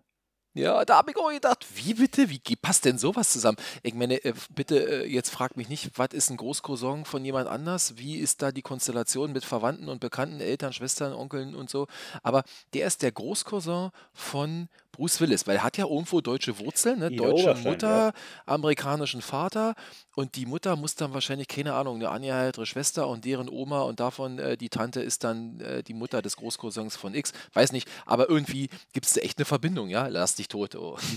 S1: Ja, da habe ich auch gedacht, wie bitte, wie passt denn sowas zusammen? Ich meine, äh, bitte, äh, jetzt frag mich nicht, was ist ein Großcousin von jemand anders? Wie ist da die Konstellation mit Verwandten und Bekannten, Eltern, Schwestern, Onkeln und so? Aber der ist der Großcousin von Bruce Willis, weil er hat ja irgendwo deutsche Wurzeln, ne?
S2: Ja,
S1: deutsche Mutter, amerikanischen Vater und die Mutter muss dann wahrscheinlich, keine Ahnung, eine angehaltene Schwester und deren Oma und davon äh, die Tante ist dann äh, die Mutter des Großcousins von X, weiß nicht, aber irgendwie gibt es da echt eine Verbindung, ja? Lass dich tot. Oh.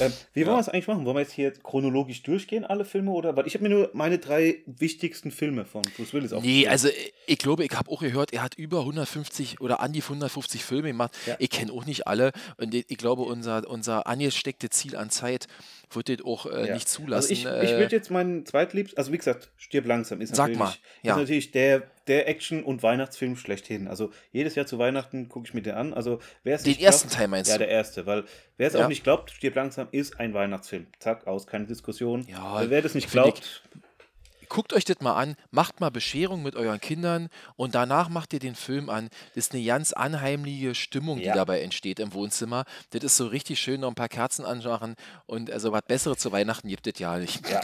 S2: Ähm, wie wollen
S1: Ja.
S2: wir es eigentlich machen? Wollen wir jetzt hier chronologisch durchgehen, alle Filme? Oder? Weil ich habe mir nur meine drei wichtigsten Filme von Bruce Willis
S1: Nee,
S2: aufgeschrieben.
S1: also äh, ich glaube, ich habe auch gehört, er hat über 150 oder an die 150 Filme gemacht.
S2: Ja.
S1: Ich kenne auch nicht alle und ich, ich glaube, unser, unser angesteckte Ziel an Zeit wird das auch äh,
S2: Ja.
S1: nicht zulassen.
S2: Also ich, ich
S1: äh,
S2: würde jetzt meinen zweitliebsten, also wie gesagt, Stirb langsam ist
S1: Sag
S2: natürlich,
S1: mal, ja.
S2: ist natürlich der, der Action- und Weihnachtsfilm schlechthin. Also jedes Jahr zu Weihnachten gucke ich mir den an. Also wer es
S1: den
S2: nicht
S1: ersten
S2: glaubt,
S1: Teil meinst
S2: Ja,
S1: du?
S2: der erste, weil wer es
S1: Ja.
S2: auch nicht glaubt, Stirb langsam ist ein Weihnachtsfilm. Zack, aus, keine Diskussion.
S1: Ja,
S2: wer das nicht
S1: finde ich-
S2: glaubt,
S1: Guckt euch das mal an, macht mal Bescherung mit euren Kindern und danach macht ihr den Film an. Das ist eine ganz anheimliche Stimmung, die
S2: Ja.
S1: dabei entsteht im Wohnzimmer. Das ist so richtig schön, noch ein paar Kerzen anmachen und also was Besseres zu Weihnachten gibt es ja nicht.
S2: ja.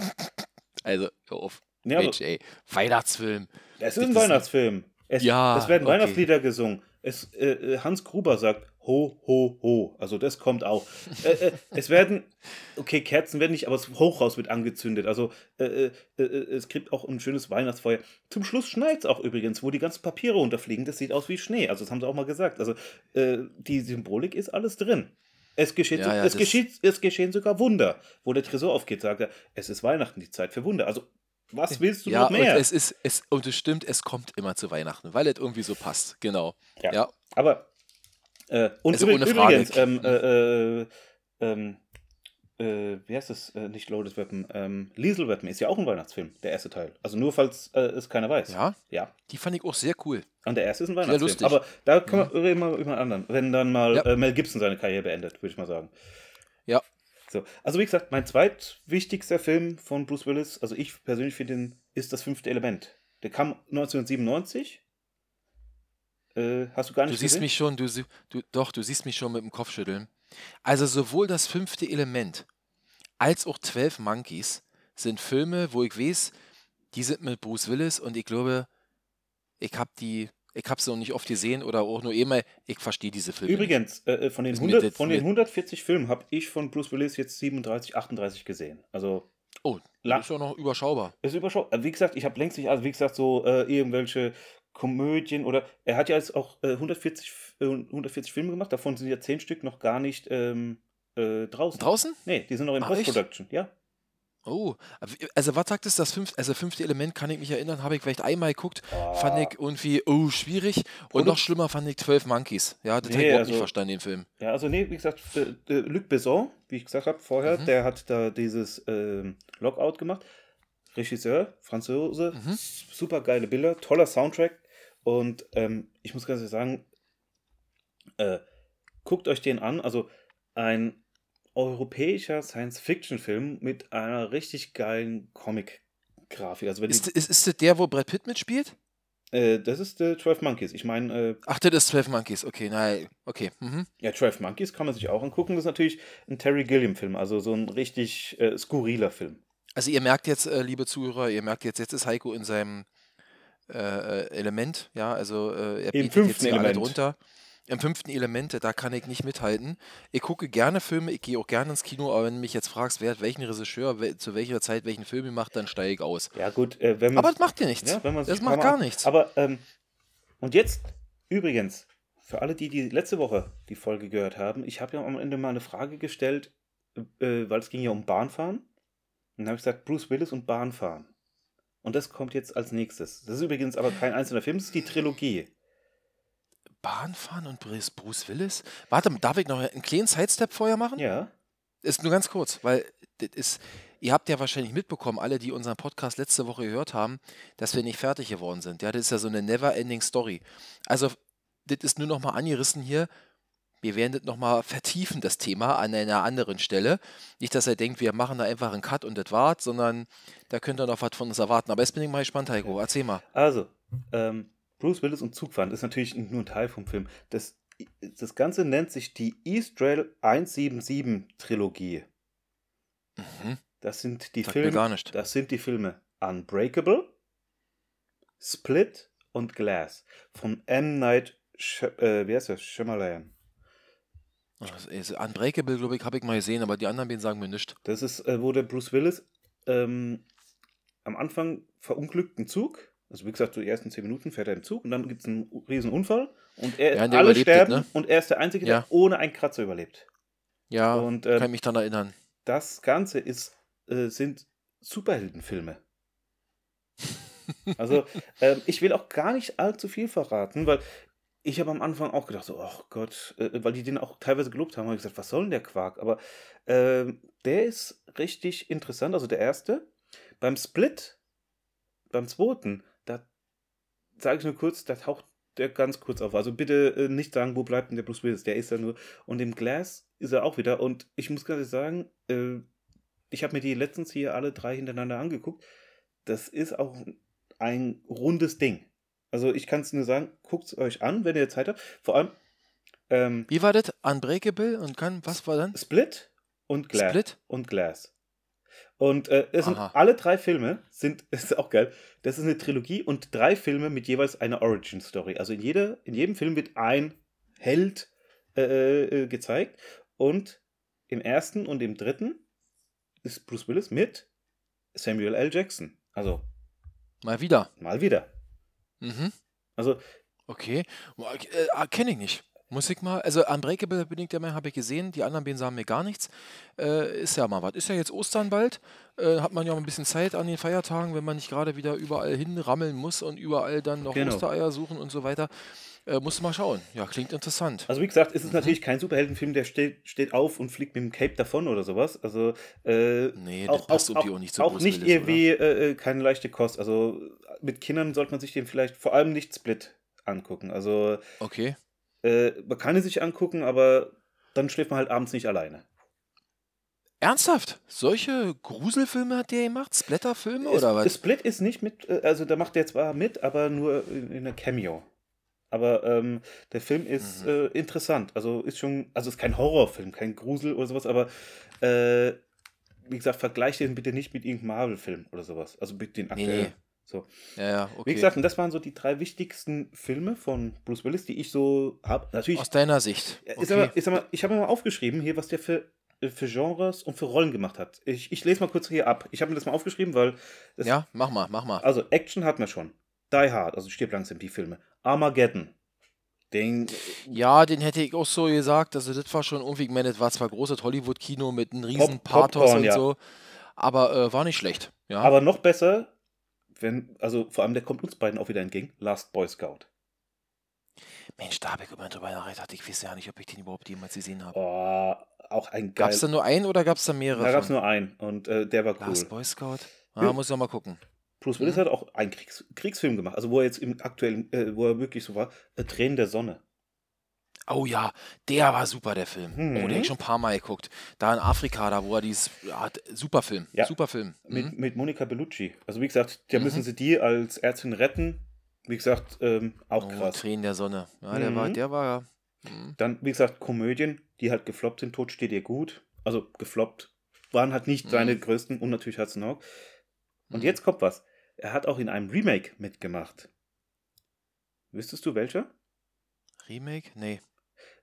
S1: Also, hör auf.
S2: Ja,
S1: Mensch, ey. Weihnachtsfilm.
S2: Es ist
S1: Das
S2: ein Weihnachtsfilm. Es,
S1: Ja,
S2: es werden
S1: okay.
S2: Weihnachtslieder gesungen. Es, äh, äh, Hans Gruber sagt Ho, ho, ho. Also das kommt auch. äh, äh, es werden, okay, Kerzen werden nicht, aber das Hochhaus wird angezündet. Also äh, äh, äh, es gibt auch ein schönes Weihnachtsfeuer. Zum Schluss schneit es auch übrigens, wo die ganzen Papiere runterfliegen. Das sieht aus wie Schnee. Also das haben sie auch mal gesagt. Also äh, die Symbolik ist alles drin. Es, geschieht,
S1: Ja, ja,
S2: es, geschieht, es geschehen sogar Wunder. Wo der Tresor aufgeht, sagt er, es ist Weihnachten, die Zeit für Wunder. Also was willst du
S1: Ja,
S2: noch
S1: und
S2: mehr?
S1: es ist, es, und es stimmt, es kommt immer zu Weihnachten, weil es irgendwie so passt. Genau.
S2: Ja.
S1: Ja.
S2: Aber, äh, und
S1: Also
S2: übrig- übrigens, ähm, äh, äh, ähm, äh, wie heißt das? Äh, nicht Loaded Weapon, ähm, Liesel Weapon ist ja auch ein Weihnachtsfilm, der erste Teil. Also nur, falls äh, es keiner weiß.
S1: Ja,
S2: Ja.
S1: die fand ich auch sehr cool.
S2: Und der erste ist ein Weihnachtsfilm.
S1: lustig.
S2: Aber da können wir reden wir über einen anderen. Wenn dann mal
S1: Ja.
S2: Mel Gibson seine Karriere beendet, würde ich mal sagen.
S1: Ja.
S2: So. Also wie gesagt, mein zweitwichtigster Film von Bruce Willis, also ich persönlich finde ihn, ist das fünfte Element. Der kam 1997. Äh, hast du gar
S1: Du
S2: nicht
S1: siehst
S2: gesehen?
S1: mich schon, du, du, doch, du siehst mich schon mit dem Kopfschütteln. Also sowohl das fünfte Element als auch 12 Monkeys sind Filme, wo ich weiß, die sind mit Bruce Willis und ich glaube, ich habe die, ich habe sie noch nicht oft gesehen oder auch nur einmal, ich verstehe diese Filme.
S2: Übrigens, äh, äh, von, den
S1: Ist mir
S2: 100,
S1: jetzt-
S2: von den
S1: mir-
S2: 140 Filmen habe ich von Bruce Willis jetzt 37, 38 gesehen. Also
S1: Oh, ist ja noch überschaubar.
S2: ist überschaubar. Wie gesagt, ich habe längst nicht, also wie gesagt, so äh, irgendwelche Komödien oder er hat ja jetzt auch äh, 140, F- äh, 140 Filme gemacht, davon sind ja 10 Stück noch gar nicht ähm, äh, draußen.
S1: Draußen?
S2: Nee, die sind noch in? Post-Production, ja.
S1: Oh, also was sagt es, das fünfte, also fünfte Element, kann ich mich erinnern, habe ich vielleicht einmal geguckt, fand
S2: Ah.
S1: ich irgendwie, oh, schwierig. Und
S2: Produ-
S1: noch schlimmer fand ich 12 Monkeys. Ja, das habe ich
S2: Nee,
S1: überhaupt
S2: also-
S1: nicht verstanden, den Film.
S2: Ja, also nee, wie gesagt, äh, äh, Luc Besson, wie ich gesagt habe vorher,
S1: Mhm.
S2: der hat da dieses ähm, Lockout gemacht. Regisseur, Franzose,
S1: Mhm.
S2: super geile Bilder, toller Soundtrack. Und ähm, ich muss ganz ehrlich sagen, äh, guckt euch den an. Also ein europäischer Science-Fiction-Film mit einer richtig geilen Comic-Grafik. Also
S1: Ist, ist, ist das der, wo Brad Pitt mitspielt?
S2: äh, das ist äh, 12 Monkeys. Ich meine, äh,
S1: Ach, das ist 12 Monkeys. Okay, nein, okay. Mhm.
S2: Ja, 12 Monkeys kann man sich auch angucken. Das ist natürlich ein Terry Gilliam-Film, also so ein richtig äh, skurriler Film.
S1: Also ihr merkt jetzt, äh, liebe Zuhörer, ihr merkt jetzt, jetzt ist Heiko in seinem äh, äh, Element, ja, also äh, er
S2: Im
S1: bietet
S2: fünften
S1: jetzt hier alle
S2: Element.
S1: drunter. Im fünften Element, da kann ich nicht mithalten. Ich gucke gerne Filme, ich gehe auch gerne ins Kino, aber wenn du mich jetzt fragst, wer hat welchen Regisseur, wel, zu welcher Zeit welchen Film gemacht, dann steige ich aus.
S2: Ja, gut, äh, wenn man.
S1: Aber das macht dir nichts.
S2: ja, wenn man
S1: das macht gar nichts.
S2: Aber, ähm, und jetzt, übrigens, für alle, die, die letzte Woche die Folge gehört haben, ich habe ja am Ende mal eine Frage gestellt, äh, weil es ging ja um Bahnfahren. Und dann habe ich gesagt, Bruce Willis und Bahnfahren. Und das kommt jetzt als nächstes. Das ist übrigens aber kein einzelner Film, das ist die Trilogie.
S1: Bahnfahren und Bruce Bruce Willis? Warte, darf ich noch einen kleinen Sidestep vorher machen?
S2: Ja.
S1: Ist nur ganz kurz, weil das ist, ihr habt ja wahrscheinlich mitbekommen, alle, die unseren Podcast letzte Woche gehört haben, dass wir nicht fertig geworden sind. Ja, das ist ja so eine never-ending Story. Also, das ist nur noch mal angerissen hier. Wir werden das noch mal vertiefen, das Thema, an einer anderen Stelle. Nicht, dass ihr denkt, wir machen da einfach einen Cut und das war's, sondern da könnt ihr noch was von uns erwarten. Aber jetzt bin ich mal gespannt, Heiko. Erzähl mal.
S2: Also, ähm, Bruce Willis und Zugfahren ist natürlich nur ein Teil vom Film. Das, das Ganze nennt sich die East Trail 177 Trilogie.
S1: Mhm.
S2: Das sind die
S1: mir
S2: Filme. Das sind die Filme Unbreakable, Split und Glass von M. Night Sh äh, wie heißt das? Shyamalan.
S1: Unbreakable, glaube ich, habe ich mal gesehen, aber die anderen beiden sagen mir nichts.
S2: Das ist, äh, wo der Bruce Willis ähm, am Anfang verunglückt einen Zug. Also wie gesagt, so die ersten zehn Minuten fährt er im Zug und dann gibt es einen riesen Unfall und er,
S1: Ja,
S2: alle sterben
S1: ne?
S2: und er ist der Einzige,
S1: Ja.
S2: der ohne einen Kratzer überlebt.
S1: Ja,
S2: Und
S1: kann
S2: ähm,
S1: ich mich daran erinnern.
S2: das Ganze ist, äh, sind Superheldenfilme. Also ähm, ich will auch gar nicht allzu viel verraten, weil ich habe am Anfang auch gedacht, so, oh Gott, äh, weil die den auch teilweise gelobt haben, habe ich gesagt, was soll denn der Quark? Aber ähm, der ist richtig interessant, also der erste. Beim Split, beim zweiten, da sage ich nur kurz, da taucht der ganz kurz auf. Also bitte äh, nicht sagen, wo bleibt denn der Bruce Willis? Der ist ja nur. Und im Glass ist er auch wieder. Und ich muss ganz ehrlich sagen, äh, ich habe mir die letztens hier alle drei hintereinander angeguckt. Das ist auch ein rundes Ding. Also ich kann es nur sagen, guckt es euch an, wenn ihr Zeit habt. Vor allem ähm,
S1: Wie war das? Unbreakable und kann, was war dann?
S2: Split und Glass.
S1: Split?
S2: Und Glass. Und äh, es sind alle drei Filme, sind, ist auch geil, das ist eine Trilogie und drei Filme mit jeweils einer Origin-Story. Also in, jeder, in jedem Film wird ein Held äh, äh, gezeigt und im ersten und im dritten ist Bruce Willis mit Samuel L. Jackson. Also
S1: Mal wieder.
S2: mal wieder.
S1: Mhm.
S2: Also
S1: Okay. Äh, Kenne ich nicht. Muss ich mal, also Unbreakable bin ich der Meinung, habe ich gesehen, die anderen beiden sagen mir gar nichts. Äh, ist ja mal was. Ist ja jetzt Ostern bald. Äh, hat man ja auch ein bisschen Zeit an den Feiertagen, wenn man nicht gerade wieder überall hinrammeln muss und überall dann noch
S2: Genau.
S1: Ostereier suchen und so weiter. Äh, musst du mal schauen. Ja, klingt interessant.
S2: Also wie gesagt, es ist
S1: Mhm.
S2: natürlich kein Superheldenfilm, der steht, steht auf und fliegt mit dem Cape davon oder sowas. Also äh,
S1: Nee,
S2: auch,
S1: passt
S2: auch, auch,
S1: auch nicht zu
S2: auch nicht irgendwie äh, äh, keine leichte Kost. Also mit Kindern sollte man sich den vielleicht vor allem nicht Split angucken. Also
S1: Okay.
S2: äh, man kann ihn sich angucken, aber dann schläft man halt abends nicht alleine.
S1: Ernsthaft? Solche Gruselfilme hat der gemacht? Splatterfilme oder
S2: Es-
S1: was?
S2: Split ist nicht mit, äh, also da macht er zwar mit, aber nur in, in einer Cameo. Aber ähm, der Film ist
S1: Mhm.
S2: äh, interessant. Also ist schon, also ist kein Horrorfilm, kein Grusel oder sowas, aber äh, wie gesagt, vergleicht den bitte nicht mit irgendeinem Marvel-Film oder sowas. Also mit den aktuellen.
S1: nee.
S2: So.
S1: Ja, ja,
S2: Wie
S1: okay.
S2: gesagt, und das waren so die drei wichtigsten Filme von Bruce Willis, die ich so habe. Natürlich,
S1: Aus deiner Sicht.
S2: ich,
S1: Okay.
S2: mal, ich, sag mal, ich habe mir mal aufgeschrieben hier, was der für, für Genres und für Rollen gemacht hat. Ich, ich lese mal kurz hier ab. Ich habe mir das mal aufgeschrieben, weil
S1: ja, mach mal, mach mal.
S2: also Action hatten wir schon. Die Hard, also stirb langsam die Filme. Armageddon. Den,
S1: Ja, den hätte ich auch so gesagt. Also, das war schon irgendwie, ich meine, das war zwar großes Hollywood-Kino mit einem riesen
S2: Pop-
S1: Pathos
S2: Popcorn,
S1: und
S2: ja.
S1: so. aber äh, war nicht schlecht. Ja.
S2: Aber noch besser, wenn, also vor allem der kommt uns beiden auch wieder entgegen, Last Boy Scout.
S1: Mensch, da habe ich immer drüber nachgedacht. Ich weiß ja nicht, ob ich den überhaupt jemals gesehen habe.
S2: Oh, auch ein
S1: Gab es
S2: geil.
S1: da nur einen oder gab es da mehrere?
S2: Da gab es nur einen und äh, der war cool.
S1: Last Boy Scout? Ah,
S2: Ja.
S1: muss ich noch mal gucken.
S2: Bruce Willis
S1: Mhm.
S2: hat auch einen Kriegs Kriegsfilm gemacht, also wo er jetzt im aktuellen, äh, wo er wirklich so war, äh, Tränen der Sonne.
S1: Oh ja, der war super, der Film.
S2: Mhm.
S1: Oh, den hab ich schon ein paar Mal geguckt. Da in Afrika, da wo er dieses. Ja, super Film.
S2: Ja.
S1: Super Film.
S2: Mit,
S1: Mhm.
S2: mit Monica Bellucci. Also wie gesagt, da
S1: Mhm.
S2: müssen sie die als Ärztin retten. Wie gesagt, ähm, auch
S1: Oh,
S2: krass.
S1: Tränen der Sonne. Ja, der war,
S2: Mhm.
S1: der war. mhm.
S2: Dann, wie gesagt, Komödien, die halt gefloppt sind. Tod steht ihr gut. Also gefloppt. Waren halt nicht
S1: Mhm.
S2: seine größten und natürlich Hudson Hawk. Und
S1: Mhm.
S2: jetzt kommt was. Er hat auch in einem Remake mitgemacht. Wüsstest du welcher?
S1: Remake? Nee.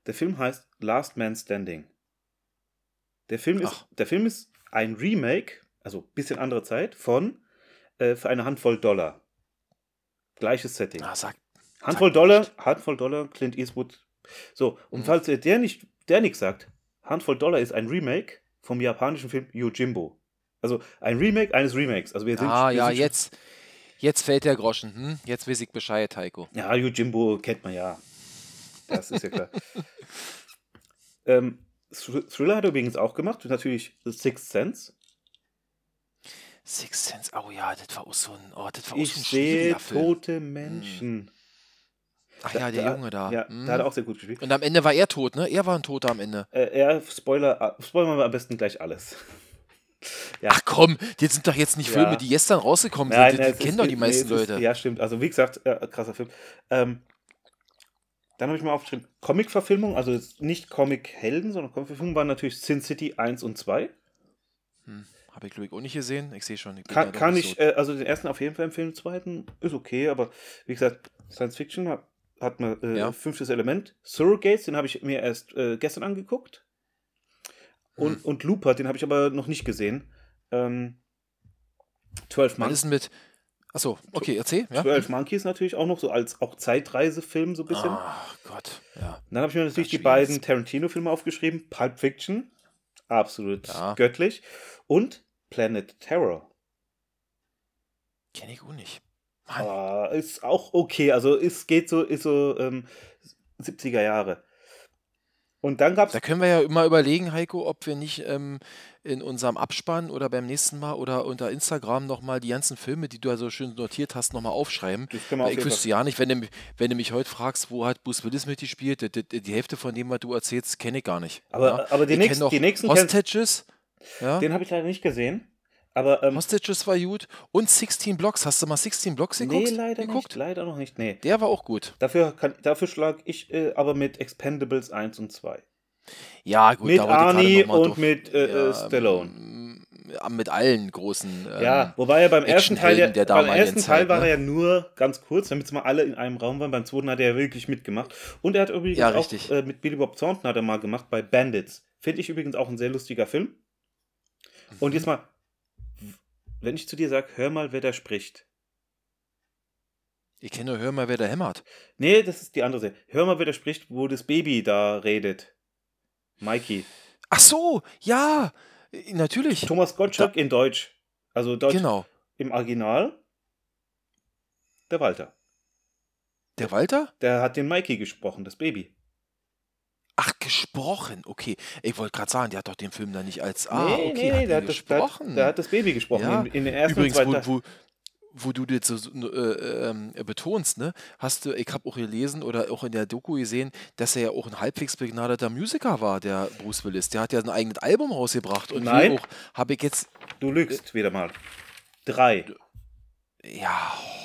S2: Der Film heißt Last Man Standing. Der Film ist,
S1: Ach.
S2: der Film ist ein Remake, also bisschen andere Zeit, von äh, für eine Handvoll Dollar. Gleiches Setting.
S1: Ah, sag.
S2: Handvoll
S1: sag
S2: Dollar,
S1: nicht.
S2: Handvoll Dollar, Clint Eastwood. So, und
S1: Mhm.
S2: falls der nicht, der nichts sagt, Handvoll Dollar ist ein Remake vom japanischen Film Yojimbo. Also ein Remake eines Remakes. Also wir sind,
S1: Ah,
S2: wir
S1: ja,
S2: sind
S1: jetzt. Jetzt fällt der Groschen. Hm? Jetzt weiß ich Bescheid, Heiko.
S2: Ja, Yojimbo kennt man ja. Das ist ja klar. ähm, Thr- Thriller hat er übrigens auch gemacht. Natürlich The Sixth Sense.
S1: Six Sense. Oh ja, das war auch so ein. Oh, das war auch
S2: Ich
S1: so ein
S2: sehe
S1: schwieriger Film.
S2: tote Menschen.
S1: Ach ja, der Junge da.
S2: Ja,
S1: Hm.
S2: da hat er auch sehr gut gespielt.
S1: Und am Ende war er tot, ne? Er war ein Toter am Ende.
S2: Äh, er, Spoiler, äh, spoilern wir am besten gleich alles. Ja.
S1: Ach komm, das sind doch jetzt nicht
S2: Ja.
S1: Filme, die gestern rausgekommen
S2: Nein,
S1: sind.
S2: nein,
S1: Das
S2: es
S1: kennen
S2: ist-
S1: doch die
S2: nee,
S1: meisten
S2: ist-
S1: Leute.
S2: Ja, stimmt. Also wie gesagt, äh, krasser Film. Ähm, dann habe ich mal aufgeschrieben, Comic-Verfilmung, also nicht Comic-Helden, sondern Comic-Verfilmung waren natürlich Sin City 1 und 2.
S1: Hm, Habe ich, glaube ich, auch nicht gesehen. Ich sehe schon. Ich
S2: Kann,
S1: ja
S2: kann ich,
S1: so-
S2: äh, also den ersten auf jeden Fall empfehlen, den zweiten ist okay, aber wie gesagt, Science Fiction hat, hat man äh,
S1: Ja.
S2: fünftes Element. Surrogates, den habe ich mir erst äh, gestern angeguckt. Und,
S1: Hm.
S2: und Looper, den habe ich aber noch nicht gesehen. Ähm, 12
S1: Was
S2: Monkeys.
S1: ist denn mit. Achso, okay, erzähl. Ja?
S2: 12 Monkeys natürlich auch noch so als auch Zeitreisefilm so ein bisschen.
S1: Ach Gott, ja.
S2: Dann habe ich mir natürlich die beiden Tarantino-Filme aufgeschrieben. Pulp Fiction, absolut
S1: Ja.
S2: göttlich. Und Planet Terror.
S1: Kenne ich auch nicht. Mann.
S2: Ah, ist auch okay. Also es geht so, ist so ähm, 70er Jahre. Und dann gab es
S1: Da können wir ja immer überlegen, Heiko, ob wir nicht ähm, in unserem Abspann oder beim nächsten Mal oder unter Instagram nochmal die ganzen Filme, die du ja so schön notiert hast, nochmal aufschreiben.
S2: Das können wir
S1: ich wüsste ja nicht, wenn du, wenn du mich heute fragst, wo hat Bruce Willis mitgespielt, die, die, die Hälfte von dem, was du erzählst, kenne ich gar nicht.
S2: Aber-
S1: ja?
S2: aber die nächsten- die nächsten
S1: Hostages, ja?
S2: Den habe ich leider nicht gesehen. Aber ähm,
S1: Hostages war gut und 16 Blocks. Hast du mal 16 Blocks geguckt?
S2: nee, leider
S1: geguckt?
S2: nicht. Leider noch nicht. Nee.
S1: Der war auch gut.
S2: Dafür, kann, dafür schlage ich äh, aber mit Expendables 1 und 2.
S1: Ja, gut.
S2: mit Arnie und
S1: drauf-
S2: mit äh, äh,
S1: Ja,
S2: Stallone.
S1: mit allen großen. Ähm,
S2: Ja, wobei er beim ersten Teil, ja, beim ersten
S1: Zeit,
S2: Teil war
S1: ne?
S2: er ja nur ganz kurz, damit es mal alle in einem Raum waren. Beim zweiten hat er ja wirklich mitgemacht. Und er hat übrigens
S1: Ja,
S2: auch äh, mit Billy Bob Thornton hat er mal gemacht bei Bandits. Finde ich übrigens auch ein sehr lustiger Film. Und
S1: Mhm.
S2: jetzt mal, wenn ich zu dir sage, hör mal, wer da spricht.
S1: Ich kenne nur, hör mal, wer da hämmert.
S2: Nee, das ist die andere Seite. Hör mal, wer da spricht, wo das Baby da redet. Mikey.
S1: Ach so, ja, natürlich.
S2: Thomas Gottschalk in Deutsch. Also Deutsch
S1: Genau.
S2: im Original. Der Walter.
S1: Der Walter?
S2: Der hat den Mikey gesprochen, das Baby.
S1: Ach, gesprochen. Okay. Ich wollte gerade sagen, der hat doch den Film da nicht als. Ah,
S2: nee,
S1: okay.
S2: nee,
S1: hat
S2: nee, der hat, das, der, der hat das Baby gesprochen.
S1: Ja.
S2: In, in den ersten
S1: Übrigens,
S2: und
S1: wo, wo, wo du das so äh, ähm, betonst, ne, hast du, ich habe auch gelesen oder auch in der Doku gesehen, dass er ja auch ein halbwegs begnadeter Musiker war, der Bruce Willis. Der hat ja ein eigenes Album rausgebracht und
S2: Nein.
S1: habe ich jetzt,
S2: Du lügst wieder mal. Drei.
S1: ja, oh.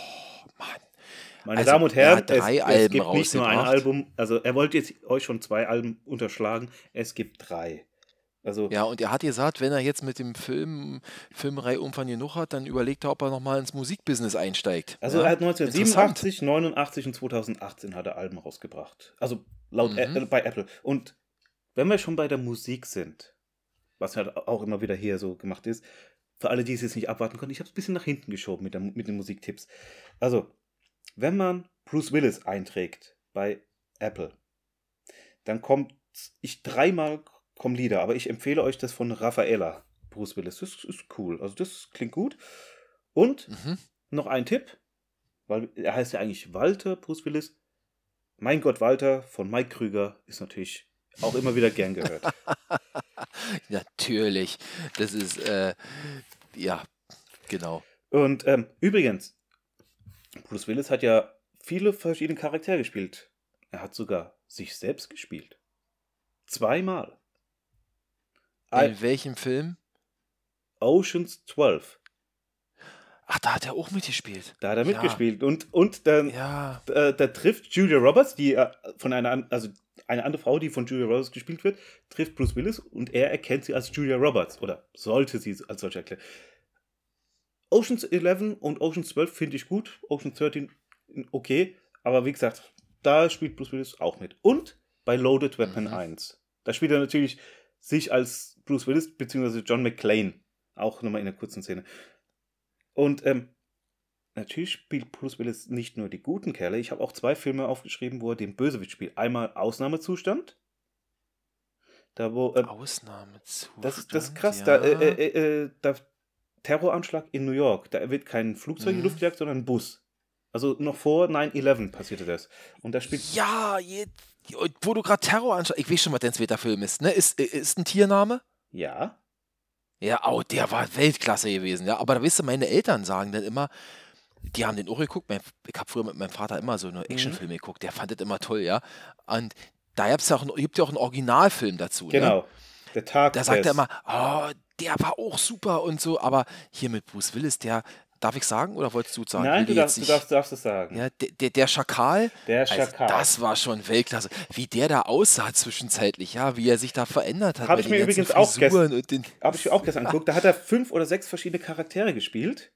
S2: Meine
S1: Also,
S2: Damen und
S1: er
S2: Herren, es,
S1: drei
S2: es
S1: Alben
S2: gibt nicht nur ein. Album. Also er wollte jetzt euch schon zwei Alben unterschlagen. Es gibt drei. Also
S1: Ja, und er hat gesagt, wenn er jetzt mit dem Film, Filmreihe Umfang genug hat, dann überlegt er, ob er nochmal ins Musikbusiness einsteigt.
S2: Also
S1: ja?
S2: er hat
S1: Interessant.
S2: 1987, 89 und 2018 hat er Alben rausgebracht. Also laut
S1: Mhm.
S2: Ä- äh, bei Apple. Und wenn wir schon bei der Musik sind, was halt auch immer wieder hier so gemacht ist, für alle, die es jetzt nicht abwarten können, ich habe es ein bisschen nach hinten geschoben mit, der, mit den Musiktipps. Also, wenn man Bruce Willis einträgt bei Apple, dann kommt ich dreimal kommen Lieder, aber ich empfehle euch das von Raffaella. Bruce Willis. Das ist cool. Also das klingt gut. Und
S1: Mhm.
S2: noch ein Tipp, weil er heißt ja eigentlich Walter Bruce Willis. Mein Gott, Walter von Mike Krüger ist natürlich auch immer wieder gern gehört.
S1: Natürlich. Das ist, äh, ja, genau.
S2: Und ähm, übrigens, Bruce Willis hat ja viele verschiedene Charaktere gespielt. Er hat sogar sich selbst gespielt. Zweimal. Ein
S1: In welchem Film?
S2: Oceans 12.
S1: Ach, da hat er auch mitgespielt.
S2: Da hat er
S1: Ja.
S2: mitgespielt. Und, und dann
S1: Ja.
S2: äh, da trifft Julia Roberts, die äh, von einer, also eine andere Frau, die von Julia Roberts gespielt wird, trifft Bruce Willis und er erkennt sie als Julia Roberts oder sollte sie als solche erklären. Oceans 11 und Oceans 12 finde ich gut, Oceans 13 okay, aber wie gesagt, da spielt Bruce Willis auch mit. Und bei Loaded Weapon
S1: Mhm.
S2: 1, da spielt er natürlich sich als Bruce Willis bzw. John McClane, auch nochmal in einer kurzen Szene. Und ähm, natürlich spielt Bruce Willis nicht nur die guten Kerle. Ich habe auch zwei Filme aufgeschrieben, wo er den Bösewicht spielt. Einmal Ausnahmezustand. Da wo ähm,
S1: Ausnahmezustand.
S2: das ist das ist krass.
S1: ja.
S2: Da, äh, äh, äh, da Terroranschlag in New York. Da wird kein Flugzeug in die
S1: Mhm.
S2: Luft gejagt, sondern ein Bus. Also noch vor 9-11 passierte das. Und da spielt
S1: Ja, jetzt, wo du gerade Terror anschaust, ich weiß schon, was dein zweiter Film ist, ne? Ist, ist ein Tiername?
S2: ja.
S1: Ja, oh, der war Weltklasse gewesen, ja. Aber da weißt du, meine Eltern sagen dann immer, die haben den auch geguckt. Mein, ich habe früher mit meinem Vater immer so eine Actionfilme geguckt, der fand das immer toll, ja. Und da gibt's ja auch, ein- gibt ja auch einen Originalfilm dazu, ne?
S2: Genau. Der Tag.
S1: Da sagt er immer, oh, der war auch super und so, aber hier mit Bruce Willis, der, darf ich sagen oder wolltest du sagen?
S2: Nein, du darfst, du
S1: nicht-
S2: darfst, darfst es sagen.
S1: Ja, der, der, der Schakal,
S2: Der
S1: also
S2: Schakal.
S1: das war schon Weltklasse. Wie der da aussah zwischenzeitlich, ja, wie er sich da verändert hat.
S2: Hab
S1: bei
S2: ich mir übrigens auch
S1: den,
S2: Habe ich mir auch gestern angeguckt. Da hat er fünf oder sechs verschiedene Charaktere gespielt.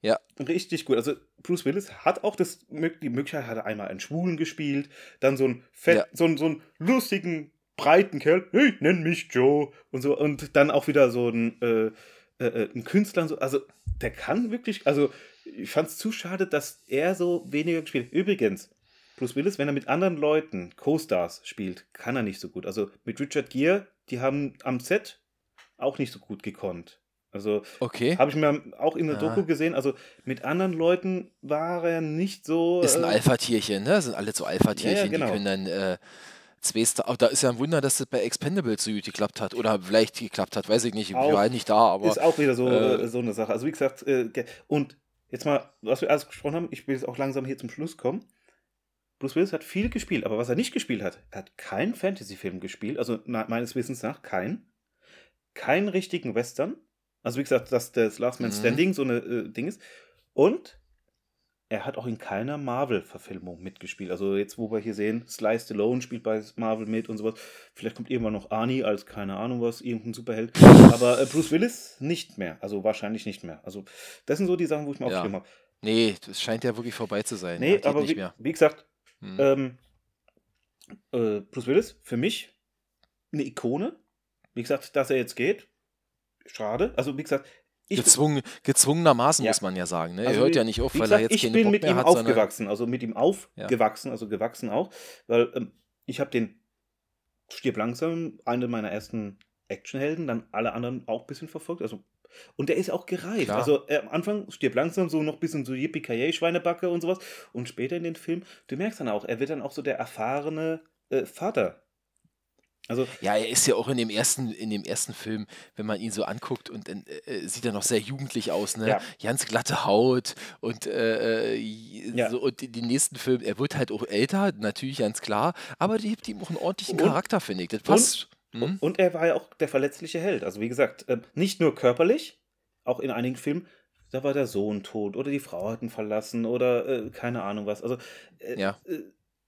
S1: Ja.
S2: Richtig gut. Also Bruce Willis hat auch das, die Möglichkeit, hat er einmal einen Schwulen gespielt, dann so einen, fett,
S1: Ja.
S2: so, einen so einen lustigen, breiten Kerl, hey, nenn mich Joe und so. Und dann auch wieder so einen, äh, äh, äh, einen Künstler und so. Also der kann wirklich, also ich fand es zu schade, dass er so weniger gespielt hat. Übrigens, Bruce Willis, wenn er mit anderen Leuten, Co-Stars spielt, kann er nicht so gut. Also mit Richard Gere, die haben am Set auch nicht so gut gekonnt. Also
S1: okay,
S2: habe ich mir auch in der
S1: Ja.
S2: Doku gesehen, also mit anderen Leuten war er nicht so.
S1: ist ein
S2: äh,
S1: Alpha-Tierchen, ne? Sind alle so Alpha-Tierchen,
S2: Ja, ja, genau.
S1: die können dann äh, zwei Star. Da ist ja ein Wunder, dass das bei Expendables so gut geklappt hat. Oder vielleicht geklappt hat, weiß ich nicht. Ich
S2: Auch-
S1: war nicht da, aber.
S2: ist auch wieder so,
S1: äh,
S2: so eine Sache. Also wie gesagt, äh, und jetzt mal, was wir alles gesprochen haben, ich will jetzt auch langsam hier zum Schluss kommen. Bruce Willis hat viel gespielt, aber was er nicht gespielt hat, er hat keinen Fantasy-Film gespielt, also na, meines Wissens nach keinen. Keinen richtigen Western. Also wie gesagt, dass das Last Man
S1: Mhm.
S2: Standing so eine äh, Ding ist. Und er hat auch in keiner Marvel-Verfilmung mitgespielt. Also jetzt, wo wir hier sehen, Sly Stallone spielt bei Marvel mit und sowas. Vielleicht kommt irgendwann noch Arnie als keine Ahnung was, irgendein Superheld. Aber äh, Bruce Willis nicht mehr. Also wahrscheinlich nicht mehr. Also das sind so die Sachen, wo ich mir
S1: Ja.
S2: aufgeschrieben habe.
S1: nee, das scheint ja wirklich vorbei zu sein.
S2: Nee, aber wie, wie gesagt,
S1: Hm.
S2: ähm, äh, Bruce Willis, für mich eine Ikone. Wie gesagt, dass er jetzt geht, schade. Also wie gesagt,
S1: Gezwungen, gezwungenermaßen
S2: Ja.
S1: muss man ja sagen. Ne?
S2: Also
S1: er hört
S2: wie-
S1: ja nicht auf, weil
S2: gesagt,
S1: er jetzt
S2: ich bin
S1: Bock
S2: mit
S1: mehr
S2: ihm
S1: hat, sondern
S2: aufgewachsen, also mit ihm aufgewachsen, also gewachsen auch, weil ähm, ich habe den Stirb langsam, eine meiner ersten Actionhelden, dann alle anderen auch ein bisschen verfolgt, also und der ist auch gereift.
S1: Klar.
S2: Also äh, am Anfang stirbt langsam so noch ein bisschen so yippie Schweinebacke und sowas und später in den Film, du merkst dann auch, er wird dann auch so der erfahrene äh, Vater. Also
S1: Ja, er ist ja auch in dem ersten, in dem ersten Film, wenn man ihn so anguckt und dann äh, sieht er noch sehr jugendlich aus, ne?
S2: Ja.
S1: Ganz glatte Haut und äh, äh,
S2: Ja.
S1: so, und in den nächsten Film, er wird halt auch älter, natürlich ganz klar, aber die gibt ihm auch einen ordentlichen
S2: Und-
S1: Charakter, finde ich. Das passt. Hm?
S2: Und er war ja auch der verletzliche Held. Also wie gesagt, ähm, nicht nur körperlich, auch in einigen Filmen, da war der Sohn tot oder die Frau hat ihn verlassen oder äh, keine Ahnung was. Also äh,
S1: Ja.
S2: äh,